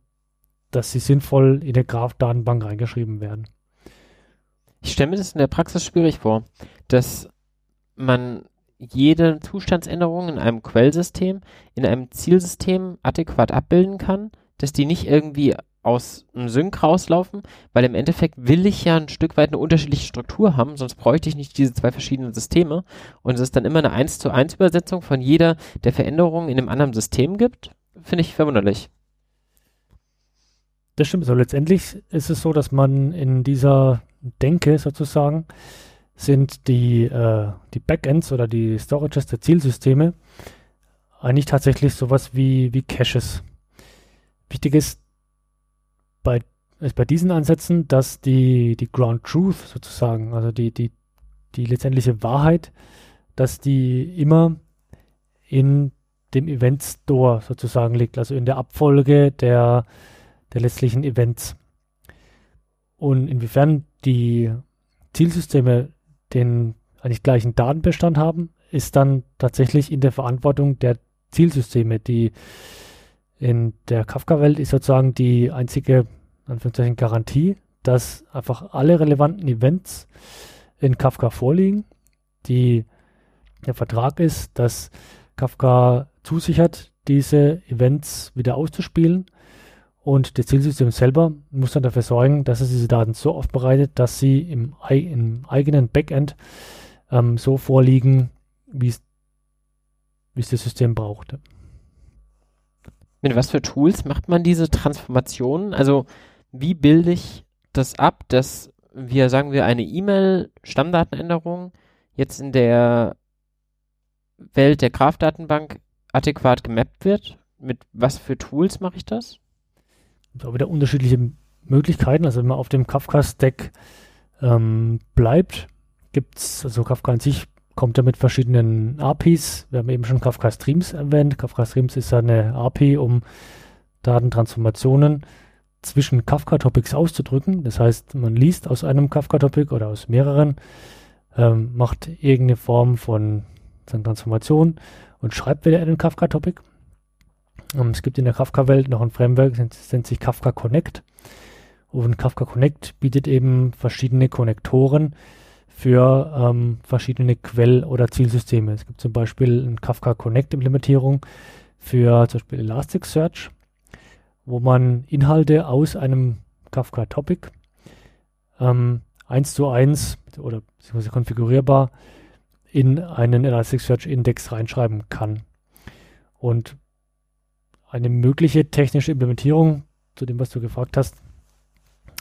dass sie sinnvoll in der Graph-Datenbank reingeschrieben werden. Ich stelle mir das in der Praxis schwierig vor, dass man jede Zustandsänderung in einem Quellsystem, in einem Zielsystem adäquat abbilden kann, dass die nicht irgendwie aus dem Sync rauslaufen, weil im Endeffekt will ich ja ein Stück weit eine unterschiedliche Struktur haben, sonst bräuchte ich nicht diese zwei verschiedenen Systeme und es ist dann immer eine 1 zu 1 Übersetzung von jeder der Veränderungen in einem anderen System gibt, finde ich verwunderlich. Das stimmt. So letztendlich ist es so, dass man in dieser Denke sozusagen sind die, äh, die Backends oder die Storages der Zielsysteme eigentlich tatsächlich sowas wie, wie Caches. Wichtig ist bei, ist bei diesen Ansätzen, dass die, die Ground Truth sozusagen, also die, die, die letztendliche Wahrheit, dass die immer in dem Event Store sozusagen liegt, also in der Abfolge der, der letztlichen Events. Und inwiefern die Zielsysteme den eigentlich gleichen Datenbestand haben, ist dann tatsächlich in der Verantwortung der Zielsysteme. Die in der Kafka-Welt ist sozusagen die einzige Anführungszeichen Garantie, dass einfach alle relevanten Events in Kafka vorliegen. Die, der Vertrag ist, dass Kafka zusichert, diese Events wieder auszuspielen und das Zielsystem selber muss dann dafür sorgen, dass es diese Daten so aufbereitet, dass sie im, im eigenen Backend ähm, so vorliegen, wie es das System braucht. Mit was für Tools macht man diese Transformationen? Also wie bilde ich das ab, dass wir, sagen wir, eine E-Mail-Stammdatenänderung jetzt in der Welt der Graph-Datenbank adäquat gemappt wird? Mit was für Tools mache ich das? auch wieder unterschiedliche Möglichkeiten. Also wenn man auf dem Kafka-Stack ähm, bleibt, gibt es, also Kafka an sich kommt ja mit verschiedenen APIs. Wir haben eben schon Kafka Streams erwähnt. Kafka Streams ist eine API, um Datentransformationen zwischen Kafka-Topics auszudrücken. Das heißt, man liest aus einem Kafka-Topic oder aus mehreren, ähm, macht irgendeine Form von Transformation und schreibt wieder einen Kafka-Topic. Ähm, es gibt in der Kafka-Welt noch ein Framework, das nennt sich Kafka Connect. Und Kafka Connect bietet eben verschiedene Konnektoren für ähm, verschiedene Quell- oder Zielsysteme. Es gibt zum Beispiel eine Kafka Connect-Implementierung für zum Beispiel Elasticsearch, wo man Inhalte aus einem Kafka Topic ähm, eins zu eins oder beziehungsweise konfigurierbar in einen Elasticsearch Index reinschreiben kann. Und eine mögliche technische Implementierung, zu dem, was du gefragt hast,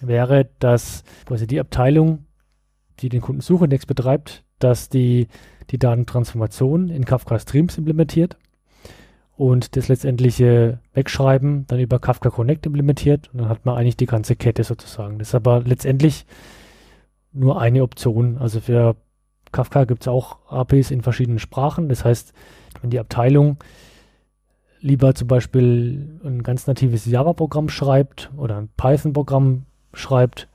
wäre, dass quasi die Abteilung, die den Kundensuchindex betreibt, dass die die Datentransformation in Kafka Streams implementiert und das letztendliche Wegschreiben dann über Kafka Connect implementiert und dann hat man eigentlich die ganze Kette sozusagen. Das ist aber letztendlich nur eine Option. Also für Kafka gibt es auch APIs in verschiedenen Sprachen. Das heißt, wenn die Abteilung lieber zum Beispiel ein ganz natives Java-Programm schreibt oder ein Python-Programm schreibt,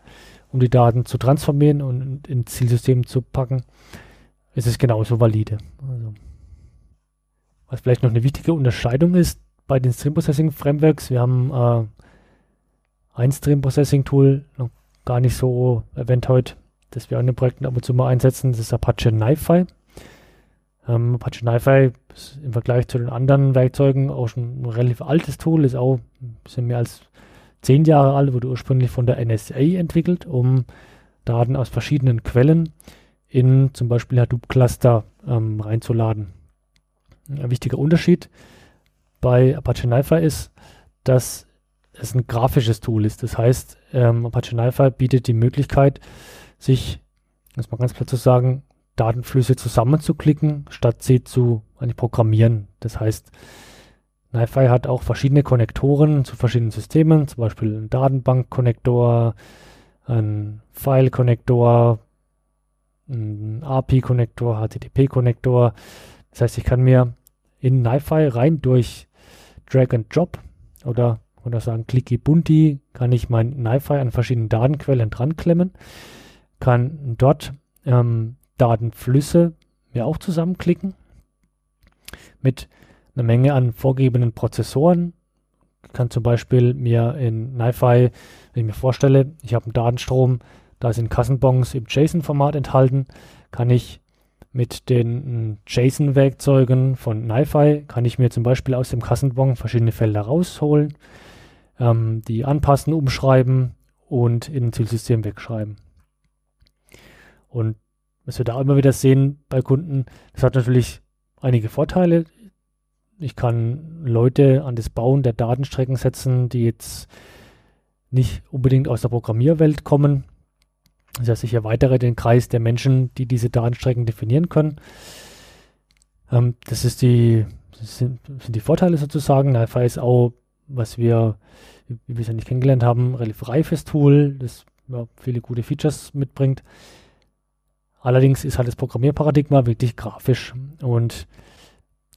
um die Daten zu transformieren und ins Zielsystem zu packen, ist es genauso valide. Also, was vielleicht noch eine wichtige Unterscheidung ist bei den Stream Processing Frameworks, wir haben äh, ein Stream Processing Tool noch gar nicht so erwähnt heute, das wir in den Projekten ab und zu mal einsetzen, das ist Apache NiFi. Ähm, Apache NiFi ist im Vergleich zu den anderen Werkzeugen auch schon ein relativ altes Tool, ist auch ein bisschen mehr als zehn Jahre alt, wurde ursprünglich von der NSA entwickelt, um Daten aus verschiedenen Quellen in zum Beispiel Hadoop-Cluster ähm, reinzuladen. ein wichtiger Unterschied bei Apache NiFi ist, dass es ein grafisches Tool ist. Das heißt, ähm, Apache NiFi bietet die Möglichkeit, sich, das mal ganz klar zu sagen, Datenflüsse zusammenzuklicken, statt sie zu eigentlich programmieren. Das heißt, NiFi hat auch verschiedene Konnektoren zu verschiedenen Systemen, zum Beispiel einen Datenbank-Konnektor, einen File-Konnektor, einen API-Konnektor, HTTP-Konnektor. Das heißt, ich kann mir in NiFi rein durch Drag and Drop oder oder sagen Clicky Bunti, kann ich mein NiFi an verschiedenen Datenquellen dran klemmen, kann dort ähm, Datenflüsse mir auch zusammenklicken mit einer Menge an vorgegebenen Prozessoren. Ich kann zum Beispiel mir in NiFi, wenn ich mir vorstelle, ich habe einen Datenstrom, da sind Kassenbons im JSON-Format enthalten, kann ich mit den JSON-Werkzeugen von NiFi, kann ich mir zum Beispiel aus dem Kassenbon verschiedene Felder rausholen, ähm, die anpassen, umschreiben und in ein Zielsystem wegschreiben. Und was wir da immer wieder sehen bei Kunden, das hat natürlich einige Vorteile. Ich kann Leute an das Bauen der Datenstrecken setzen, die jetzt nicht unbedingt aus der Programmierwelt kommen. Das heißt, ich erweitere den Kreis der Menschen, die diese Datenstrecken definieren können. Ähm, das ist die, das sind, sind, die Vorteile sozusagen. NiFi ist auch, was wir, wie wir es ja nicht kennengelernt haben, relativ reifes Tool, das ja, viele gute Features mitbringt. Allerdings ist halt das Programmierparadigma wirklich grafisch und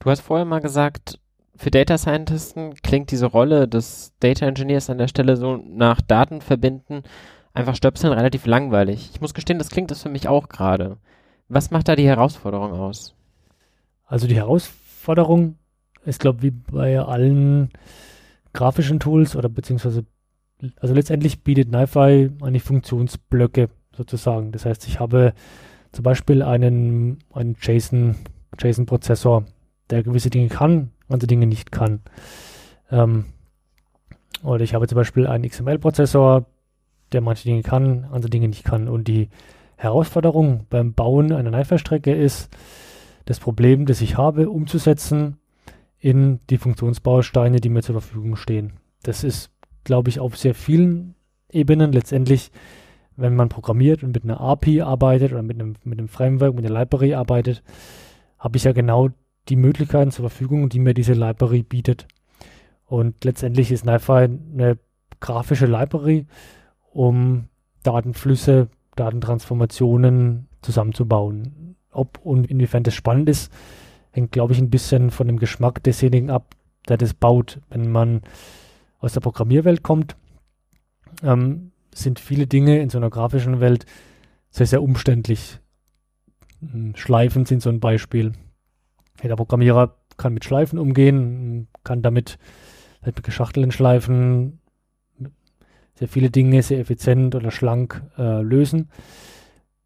Du hast vorher mal gesagt, für Data Scientisten klingt diese Rolle des Data Engineers an der Stelle so nach Daten verbinden, einfach stöpseln relativ langweilig. Ich muss gestehen, das klingt das für mich auch gerade. Was macht da die Herausforderung aus? Also die Herausforderung ist, glaube ich, wie bei allen grafischen Tools oder beziehungsweise, also letztendlich bietet NiFi eigentlich Funktionsblöcke sozusagen. Das heißt, ich habe zum Beispiel einen, einen JSON, JSON-Prozessor, der gewisse Dinge kann, andere Dinge nicht kann. Ähm, oder ich habe zum Beispiel einen XML-Prozessor, der manche Dinge kann, andere Dinge nicht kann. Und die Herausforderung beim Bauen einer NiFi-Strecke ist, das Problem, das ich habe, umzusetzen in die Funktionsbausteine, die mir zur Verfügung stehen. Das ist, glaube ich, auf sehr vielen Ebenen letztendlich, wenn man programmiert und mit einer API arbeitet oder mit einem, mit einem Framework, mit einer Library arbeitet, habe ich ja genau die Möglichkeiten zur Verfügung, die mir diese Library bietet. Und letztendlich ist NiFi eine grafische Library, um Datenflüsse, Datentransformationen zusammenzubauen. Ob und inwiefern das spannend ist, hängt, glaube ich, ein bisschen von dem Geschmack desjenigen ab, der das baut. Wenn man aus der Programmierwelt kommt, ähm, sind viele Dinge in so einer grafischen Welt sehr, sehr umständlich. Hm, Schleifen sind so ein Beispiel. Jeder Programmierer kann mit Schleifen umgehen, kann damit halt mit geschachtelten Schleifen sehr viele Dinge sehr effizient oder schlank äh, lösen.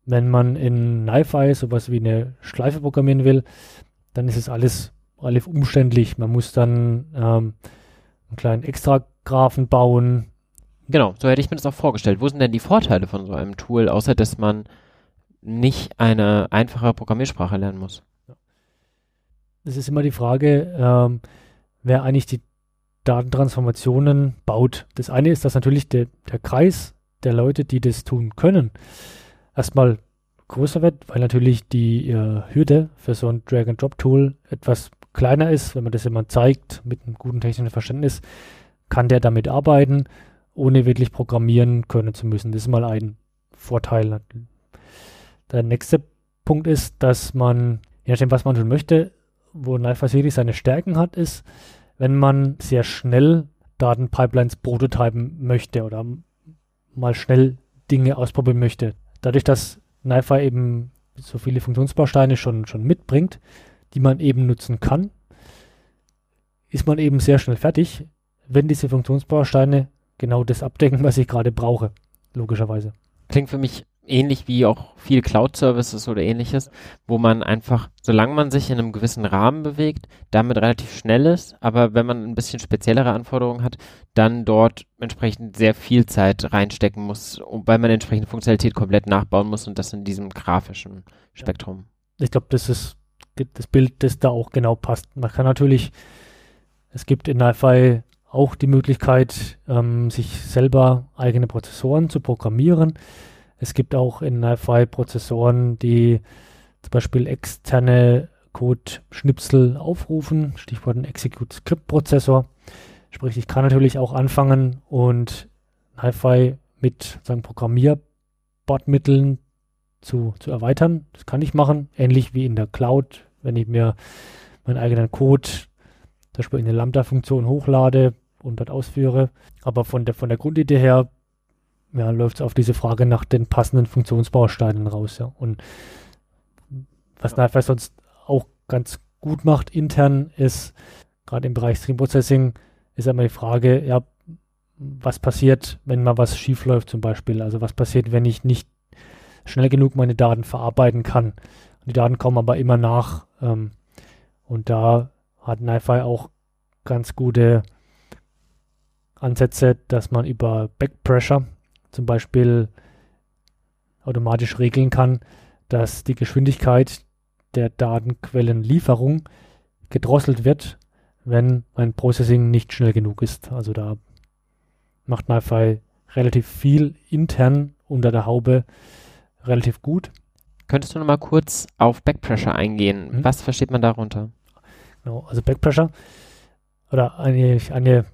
Wenn man in NiFi sowas wie eine Schleife programmieren will, dann ist es alles relativ umständlich. Man muss dann ähm, einen kleinen Extragraphen bauen. Genau, so hätte ich mir das auch vorgestellt. Wo sind denn die Vorteile von so einem Tool, außer dass man nicht eine einfache Programmiersprache lernen muss? Es ist immer die Frage, ähm, wer eigentlich die Datentransformationen baut. Das eine ist, dass natürlich der, der Kreis der Leute, die das tun können, erstmal größer wird, weil natürlich die äh, Hürde für so ein Drag-and-Drop-Tool etwas kleiner ist. Wenn man das jemand zeigt mit einem guten technischen Verständnis, kann der damit arbeiten, ohne wirklich programmieren können zu müssen. Das ist mal ein Vorteil. Der nächste Punkt ist, dass man, je nachdem, was man tun möchte, wo Knife City seine Stärken hat, ist, wenn man sehr schnell Datenpipelines prototypen möchte oder mal schnell Dinge ausprobieren möchte. Dadurch, dass NiFi eben so viele Funktionsbausteine schon, schon mitbringt, die man eben nutzen kann, ist man eben sehr schnell fertig, wenn diese Funktionsbausteine genau das abdecken, was ich gerade brauche, logischerweise. Klingt für mich ähnlich wie auch viel Cloud-Services oder ähnliches, wo man einfach, solange man sich in einem gewissen Rahmen bewegt, damit relativ schnell ist, aber wenn man ein bisschen speziellere Anforderungen hat, dann dort entsprechend sehr viel Zeit reinstecken muss, weil man entsprechende Funktionalität komplett nachbauen muss und das in diesem grafischen Spektrum. Ich glaube, das ist das Bild, das da auch genau passt. Man kann natürlich, es gibt in NiFi auch die Möglichkeit, ähm, sich selber eigene Prozessoren zu programmieren. Es gibt auch in NiFi Prozessoren, die zum Beispiel externe Code-Schnipsel aufrufen, Stichwort ein Execute-Script-Prozessor. Sprich, ich kann natürlich auch anfangen und NiFi mit sagen, Programmierbordmitteln zu, zu erweitern. Das kann ich machen, ähnlich wie in der Cloud, wenn ich mir meinen eigenen Code, zum Beispiel in eine Lambda-Funktion hochlade und dort ausführe. Aber von der, von der Grundidee her ja, läuft es auf diese Frage nach den passenden Funktionsbausteinen raus. Ja. Und was ja. sonst auch ganz gut macht intern ist, gerade im Bereich Stream Processing, ist einmal die Frage, ja, was passiert, wenn mal was schief läuft zum Beispiel? Also was passiert, wenn ich nicht schnell genug meine Daten verarbeiten kann? Die Daten kommen aber immer nach. Ähm, und da hat NiFi auch ganz gute Ansätze, dass man über Backpressure zum Beispiel automatisch regeln kann, dass die Geschwindigkeit der Datenquellenlieferung gedrosselt wird, wenn mein Processing nicht schnell genug ist. Also da macht NiFi relativ viel intern unter der Haube relativ gut. Könntest du noch mal kurz auf Backpressure eingehen? Mhm. Was versteht man darunter? Genau, also Backpressure oder eine, eine,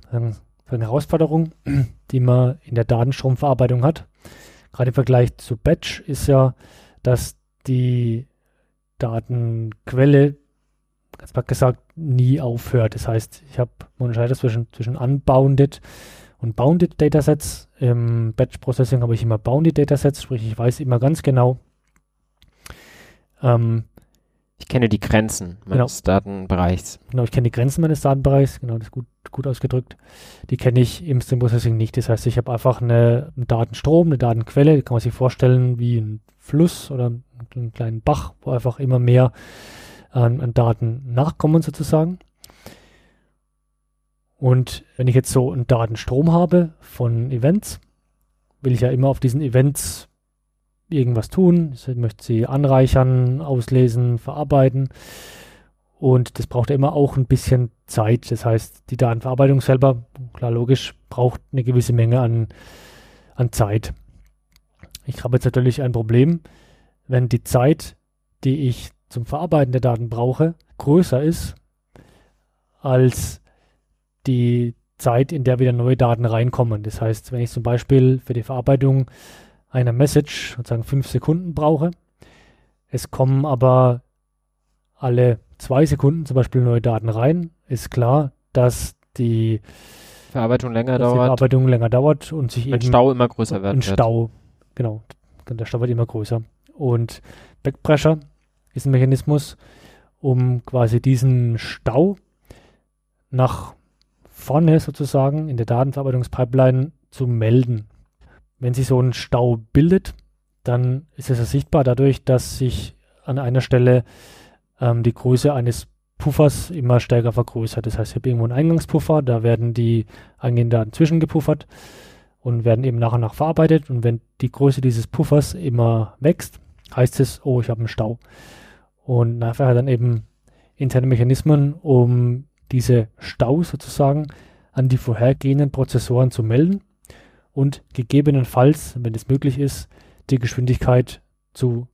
eine Herausforderung, die man in der Datenstromverarbeitung hat, gerade im Vergleich zu Batch, ist ja, dass die Datenquelle, ganz platt gesagt, nie aufhört. Das heißt, ich habe unterscheidet zwischen, zwischen unbounded und bounded Datasets. Im Batch Processing habe ich immer bounded Datasets, sprich ich weiß immer ganz genau. Ähm, ich kenne die Grenzen meines genau. Datenbereichs. Genau, ich kenne die Grenzen meines Datenbereichs, genau, das ist gut, gut ausgedrückt. Die kenne ich im Stream Processing nicht. Das heißt, ich habe einfach eine, einen Datenstrom, eine Datenquelle, die kann man sich vorstellen wie ein Fluss oder einen kleinen Bach, wo einfach immer mehr an, an Daten nachkommen sozusagen. Und wenn ich jetzt so einen Datenstrom habe von Events, will ich ja immer auf diesen Events irgendwas tun. Ich möchte sie anreichern, auslesen, verarbeiten. Und das braucht ja immer auch ein bisschen Zeit. Das heißt, die Datenverarbeitung selber, klar logisch, braucht eine gewisse Menge an, an Zeit. Ich habe jetzt natürlich ein Problem, wenn die Zeit, die ich zum Verarbeiten der Daten brauche, größer ist als die Zeit, in der wieder neue Daten reinkommen. Das heißt, wenn ich zum Beispiel für die Verarbeitung einer Message sozusagen fünf Sekunden brauche, es kommen aber alle zwei Sekunden zum Beispiel neue Daten rein, ist klar, dass die Verarbeitung länger dauert. Verarbeitung länger dauert und sich ein eben Stau immer größer wird. Ein Stau, genau. Der Stau wird immer größer. Und Backpressure ist ein Mechanismus, um quasi diesen Stau nach vorne sozusagen in der Datenverarbeitungspipeline zu melden. Wenn sich so ein Stau bildet, dann ist es ja sichtbar dadurch, dass sich an einer Stelle ähm, die Größe eines Puffers immer stärker vergrößert. Das heißt, ich habe irgendwo einen Eingangspuffer, da werden die eingehenden Daten zwischengepuffert und werden eben nach und nach verarbeitet. Und wenn die Größe dieses Puffers immer wächst, heißt es, oh, ich habe einen Stau. Und nachher hat dann eben interne Mechanismen, um diese Staus sozusagen an die vorhergehenden Prozessoren zu melden und gegebenenfalls, wenn es möglich ist, die Geschwindigkeit zu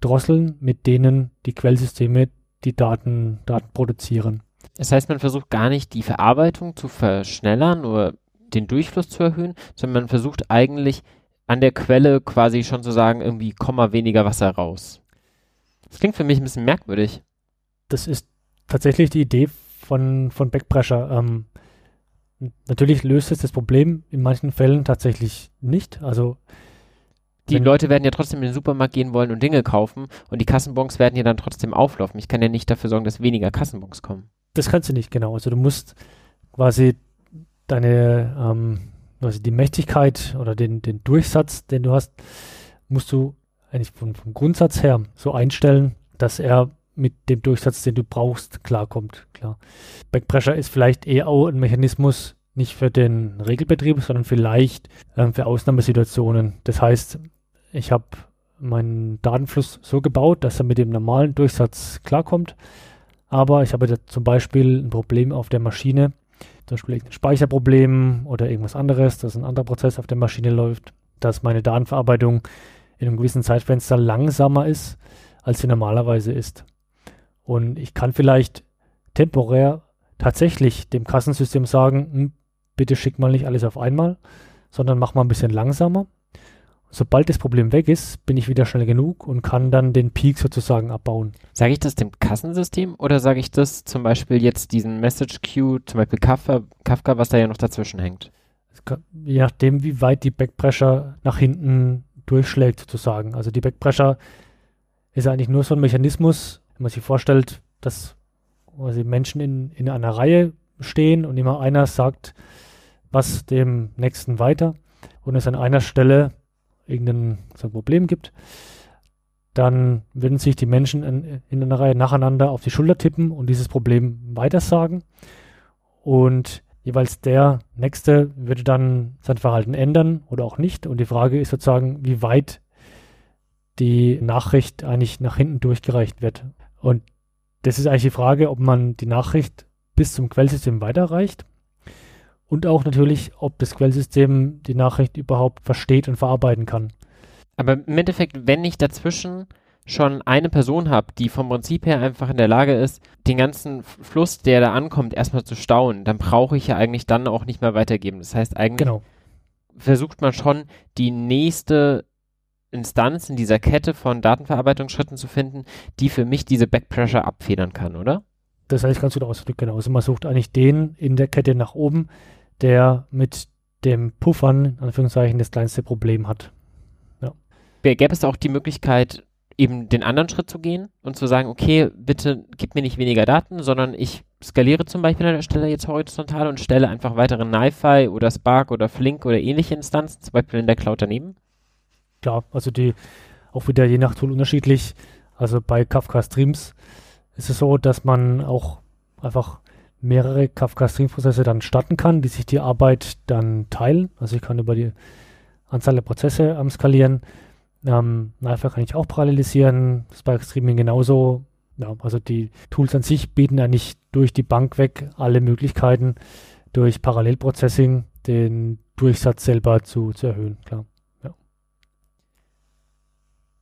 drosseln, mit denen die Quellsysteme die Daten, Daten produzieren. Das heißt, man versucht gar nicht die Verarbeitung zu verschnellern oder den Durchfluss zu erhöhen, sondern man versucht eigentlich an der Quelle quasi schon zu sagen, irgendwie Komma weniger Wasser raus. Das klingt für mich ein bisschen merkwürdig. Das ist tatsächlich die Idee von, von Backpressure. Ähm, natürlich löst es das Problem in manchen Fällen tatsächlich nicht. Also die Leute werden ja trotzdem in den Supermarkt gehen wollen und Dinge kaufen und die Kassenbons werden ja dann trotzdem auflaufen. Ich kann ja nicht dafür sorgen, dass weniger Kassenbons kommen. Das kannst du nicht, genau. Also du musst quasi deine, ähm, also die Mächtigkeit oder den, den Durchsatz, den du hast, musst du eigentlich vom, vom Grundsatz her so einstellen, dass er mit dem Durchsatz, den du brauchst, klarkommt. Klar. Backpressure ist vielleicht eher auch ein Mechanismus, nicht für den Regelbetrieb, sondern vielleicht ähm, für Ausnahmesituationen. Das heißt, ich habe meinen Datenfluss so gebaut, dass er mit dem normalen Durchsatz klarkommt. Aber ich habe zum Beispiel ein Problem auf der Maschine, zum Beispiel ein Speicherproblem oder irgendwas anderes, dass ein anderer Prozess auf der Maschine läuft, dass meine Datenverarbeitung in einem gewissen Zeitfenster langsamer ist, als sie normalerweise ist. Und ich kann vielleicht temporär tatsächlich dem Kassensystem sagen, hm, bitte schick mal nicht alles auf einmal, sondern mach mal ein bisschen langsamer. Sobald das Problem weg ist, bin ich wieder schnell genug und kann dann den Peak sozusagen abbauen. Sage ich das dem Kassensystem oder sage ich das zum Beispiel jetzt diesen Message Queue, zum Beispiel Kafka, Kafka was da ja noch dazwischen hängt? Kann, je nachdem, wie weit die Backpressure nach hinten durchschlägt sozusagen. Also die Backpressure ist eigentlich nur so ein Mechanismus, wenn man sich vorstellt, dass also Menschen in, in einer Reihe stehen und immer einer sagt was dem nächsten weiter und es an einer Stelle irgendein so ein Problem gibt, dann würden sich die Menschen in, in einer Reihe nacheinander auf die Schulter tippen und dieses Problem weitersagen. Und jeweils der Nächste würde dann sein Verhalten ändern oder auch nicht. Und die Frage ist sozusagen, wie weit die Nachricht eigentlich nach hinten durchgereicht wird. Und das ist eigentlich die Frage, ob man die Nachricht bis zum Quellsystem weiterreicht und auch natürlich, ob das Quellsystem die Nachricht überhaupt versteht und verarbeiten kann. Aber im Endeffekt, wenn ich dazwischen schon eine Person habe, die vom Prinzip her einfach in der Lage ist, den ganzen Fluss, der da ankommt, erstmal zu stauen, dann brauche ich ja eigentlich dann auch nicht mehr weitergeben. Das heißt, eigentlich genau. versucht man schon, die nächste Instanz in dieser Kette von Datenverarbeitungsschritten zu finden, die für mich diese Backpressure abfedern kann, oder? Das heißt, du da ausdrücken, genau. Also man sucht eigentlich den in der Kette nach oben, der mit dem Puffern, in Anführungszeichen, das kleinste Problem hat. Ja. Gäbe es auch die Möglichkeit, eben den anderen Schritt zu gehen und zu sagen, okay, bitte gib mir nicht weniger Daten, sondern ich skaliere zum Beispiel an der Stelle jetzt horizontal und stelle einfach weitere NiFi oder Spark oder Flink oder ähnliche Instanzen, zum Beispiel in der Cloud daneben? Klar, also die auch wieder je nach Tool unterschiedlich. Also bei Kafka Streams ist es so, dass man auch einfach mehrere Kafka-Stream-Prozesse dann starten kann, die sich die Arbeit dann teilen. Also ich kann über die Anzahl der Prozesse ähm, skalieren. Ähm, Naifa kann ich auch parallelisieren, Spark Streaming genauso. Ja, also die Tools an sich bieten eigentlich durch die Bank weg alle Möglichkeiten, durch Parallelprocessing den Durchsatz selber zu, zu erhöhen, klar.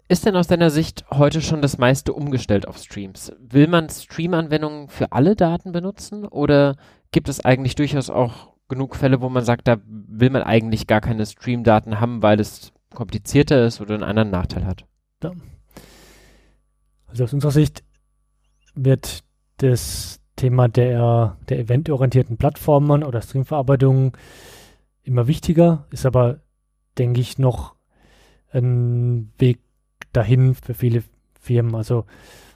Ist denn aus deiner Sicht heute schon das meiste umgestellt auf Streams? Will man Stream-Anwendungen für alle Daten benutzen oder gibt es eigentlich durchaus auch genug Fälle, wo man sagt, da will man eigentlich gar keine Stream-Daten haben, weil es komplizierter ist oder einen anderen Nachteil hat? Ja. Also aus unserer Sicht wird das Thema der, der eventorientierten Plattformen oder Streamverarbeitung immer wichtiger, ist aber, denke ich, noch ein Weg dahin für viele Firmen. Also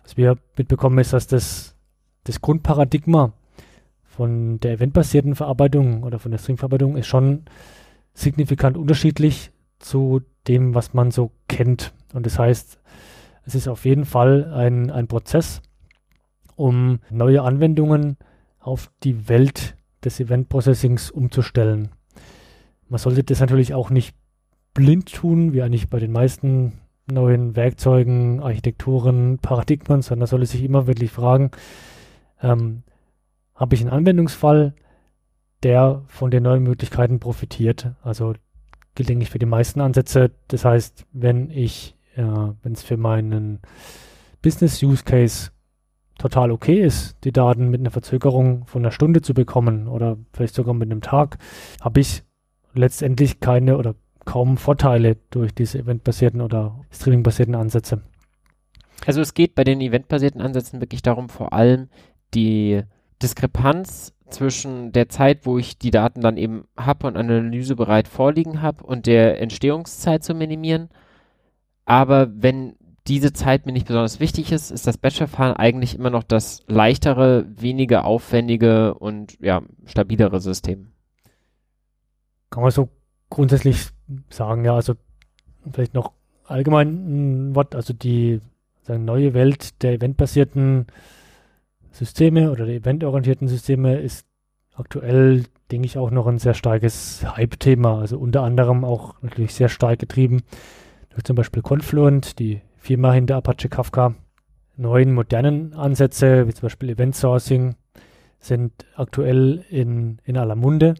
was wir mitbekommen ist, dass das, das Grundparadigma von der eventbasierten Verarbeitung oder von der Streamverarbeitung ist schon signifikant unterschiedlich zu dem, was man so kennt. Und das heißt, es ist auf jeden Fall ein, ein Prozess, um neue Anwendungen auf die Welt des Event-Processings umzustellen. Man sollte das natürlich auch nicht blind tun, wie eigentlich bei den meisten neuen Werkzeugen, Architekturen, Paradigmen, sondern soll sich immer wirklich fragen, ähm, habe ich einen Anwendungsfall, der von den neuen Möglichkeiten profitiert. Also gilt eigentlich für die meisten Ansätze. Das heißt, wenn ich, äh, wenn es für meinen Business Use Case total okay ist, die Daten mit einer Verzögerung von einer Stunde zu bekommen oder vielleicht sogar mit einem Tag, habe ich letztendlich keine oder kaum Vorteile durch diese eventbasierten oder streamingbasierten Ansätze. Also es geht bei den eventbasierten Ansätzen wirklich darum, vor allem die Diskrepanz zwischen der Zeit, wo ich die Daten dann eben habe und analysebereit vorliegen habe und der Entstehungszeit zu minimieren. Aber wenn diese Zeit mir nicht besonders wichtig ist, ist das Batch-Verfahren eigentlich immer noch das leichtere, weniger aufwendige und ja, stabilere System. Kann man so grundsätzlich sagen, ja, also vielleicht noch allgemein ein Wort, also die sagen, neue Welt der eventbasierten Systeme oder der eventorientierten Systeme ist aktuell, denke ich, auch noch ein sehr starkes Hype-Thema. Also unter anderem auch natürlich sehr stark getrieben durch zum Beispiel Confluent, die Firma hinter Apache Kafka. Neuen modernen Ansätze, wie zum Beispiel Event Sourcing, sind aktuell in, in aller Munde.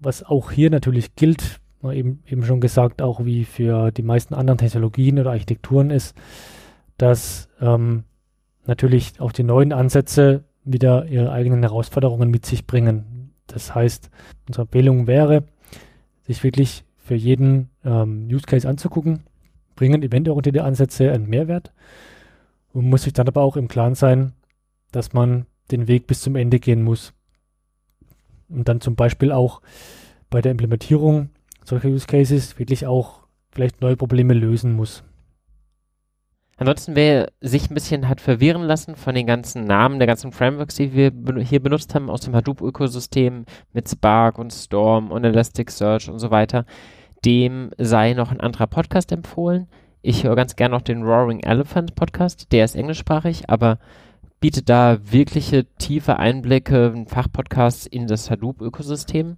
Was auch hier natürlich gilt, eben, eben schon gesagt, auch wie für die meisten anderen Technologien oder Architekturen ist, dass ähm, natürlich auch die neuen Ansätze wieder ihre eigenen Herausforderungen mit sich bringen. Das heißt, unsere Empfehlung wäre, sich wirklich für jeden ähm, Use Case anzugucken, bringen eventorientierte Ansätze einen Mehrwert und muss sich dann aber auch im Klaren sein, dass man den Weg bis zum Ende gehen muss. Und dann zum Beispiel auch bei der Implementierung solcher Use Cases wirklich auch vielleicht neue Probleme lösen muss. Ansonsten, wer sich ein bisschen hat verwirren lassen von den ganzen Namen der ganzen Frameworks, die wir hier benutzt haben aus dem Hadoop-Ökosystem mit Spark und Storm und Elasticsearch und so weiter, dem sei noch ein anderer Podcast empfohlen. Ich höre ganz gerne noch den Roaring Elephant Podcast, der ist englischsprachig, aber bietet da wirkliche tiefe Einblicke, Fachpodcasts in das Hadoop-Ökosystem.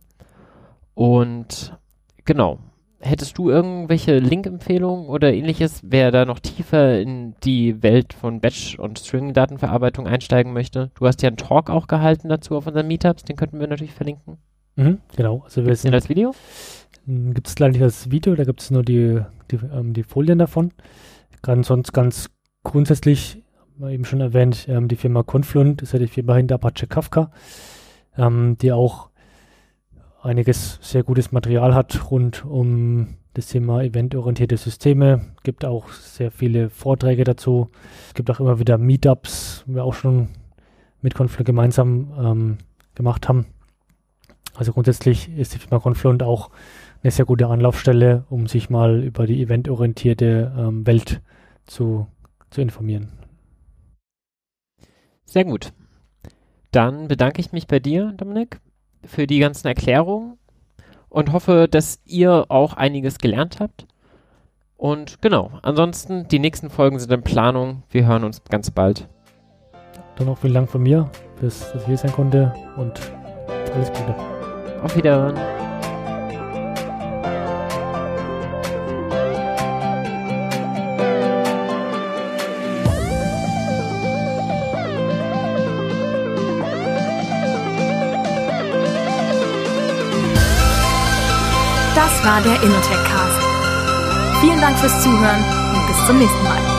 Und genau, hättest du irgendwelche Link-Empfehlungen oder ähnliches, wer da noch tiefer in die Welt von Batch- und String-Datenverarbeitung einsteigen möchte? Du hast ja einen Talk auch gehalten dazu auf unseren Meetups, den könnten wir natürlich verlinken. Mhm, genau. Also wir den als Video? Gibt es leider nicht als Video, da gibt es nur die, die, ähm, die Folien davon. Ganz sonst ganz grundsätzlich, eben schon erwähnt, ähm, die Firma Confluent ist ja die Firma hinter Apache Kafka, ähm, die auch einiges sehr gutes Material hat rund um das Thema eventorientierte Systeme. Gibt auch sehr viele Vorträge dazu. Es gibt auch immer wieder Meetups, wir auch schon mit Confluent gemeinsam ähm, gemacht haben. Also grundsätzlich ist die Firma Confluent auch eine sehr gute Anlaufstelle, um sich mal über die eventorientierte ähm, Welt zu, zu informieren. Sehr gut. Dann bedanke ich mich bei dir, Dominik für die ganzen Erklärungen und hoffe, dass ihr auch einiges gelernt habt. Und genau, ansonsten, die nächsten Folgen sind in Planung. Wir hören uns ganz bald. Dann noch vielen Dank von mir, dass ich hier sein konnte und alles Gute. Auf Wiederhören. War der Innotech Cast. Vielen Dank fürs Zuhören und bis zum nächsten Mal.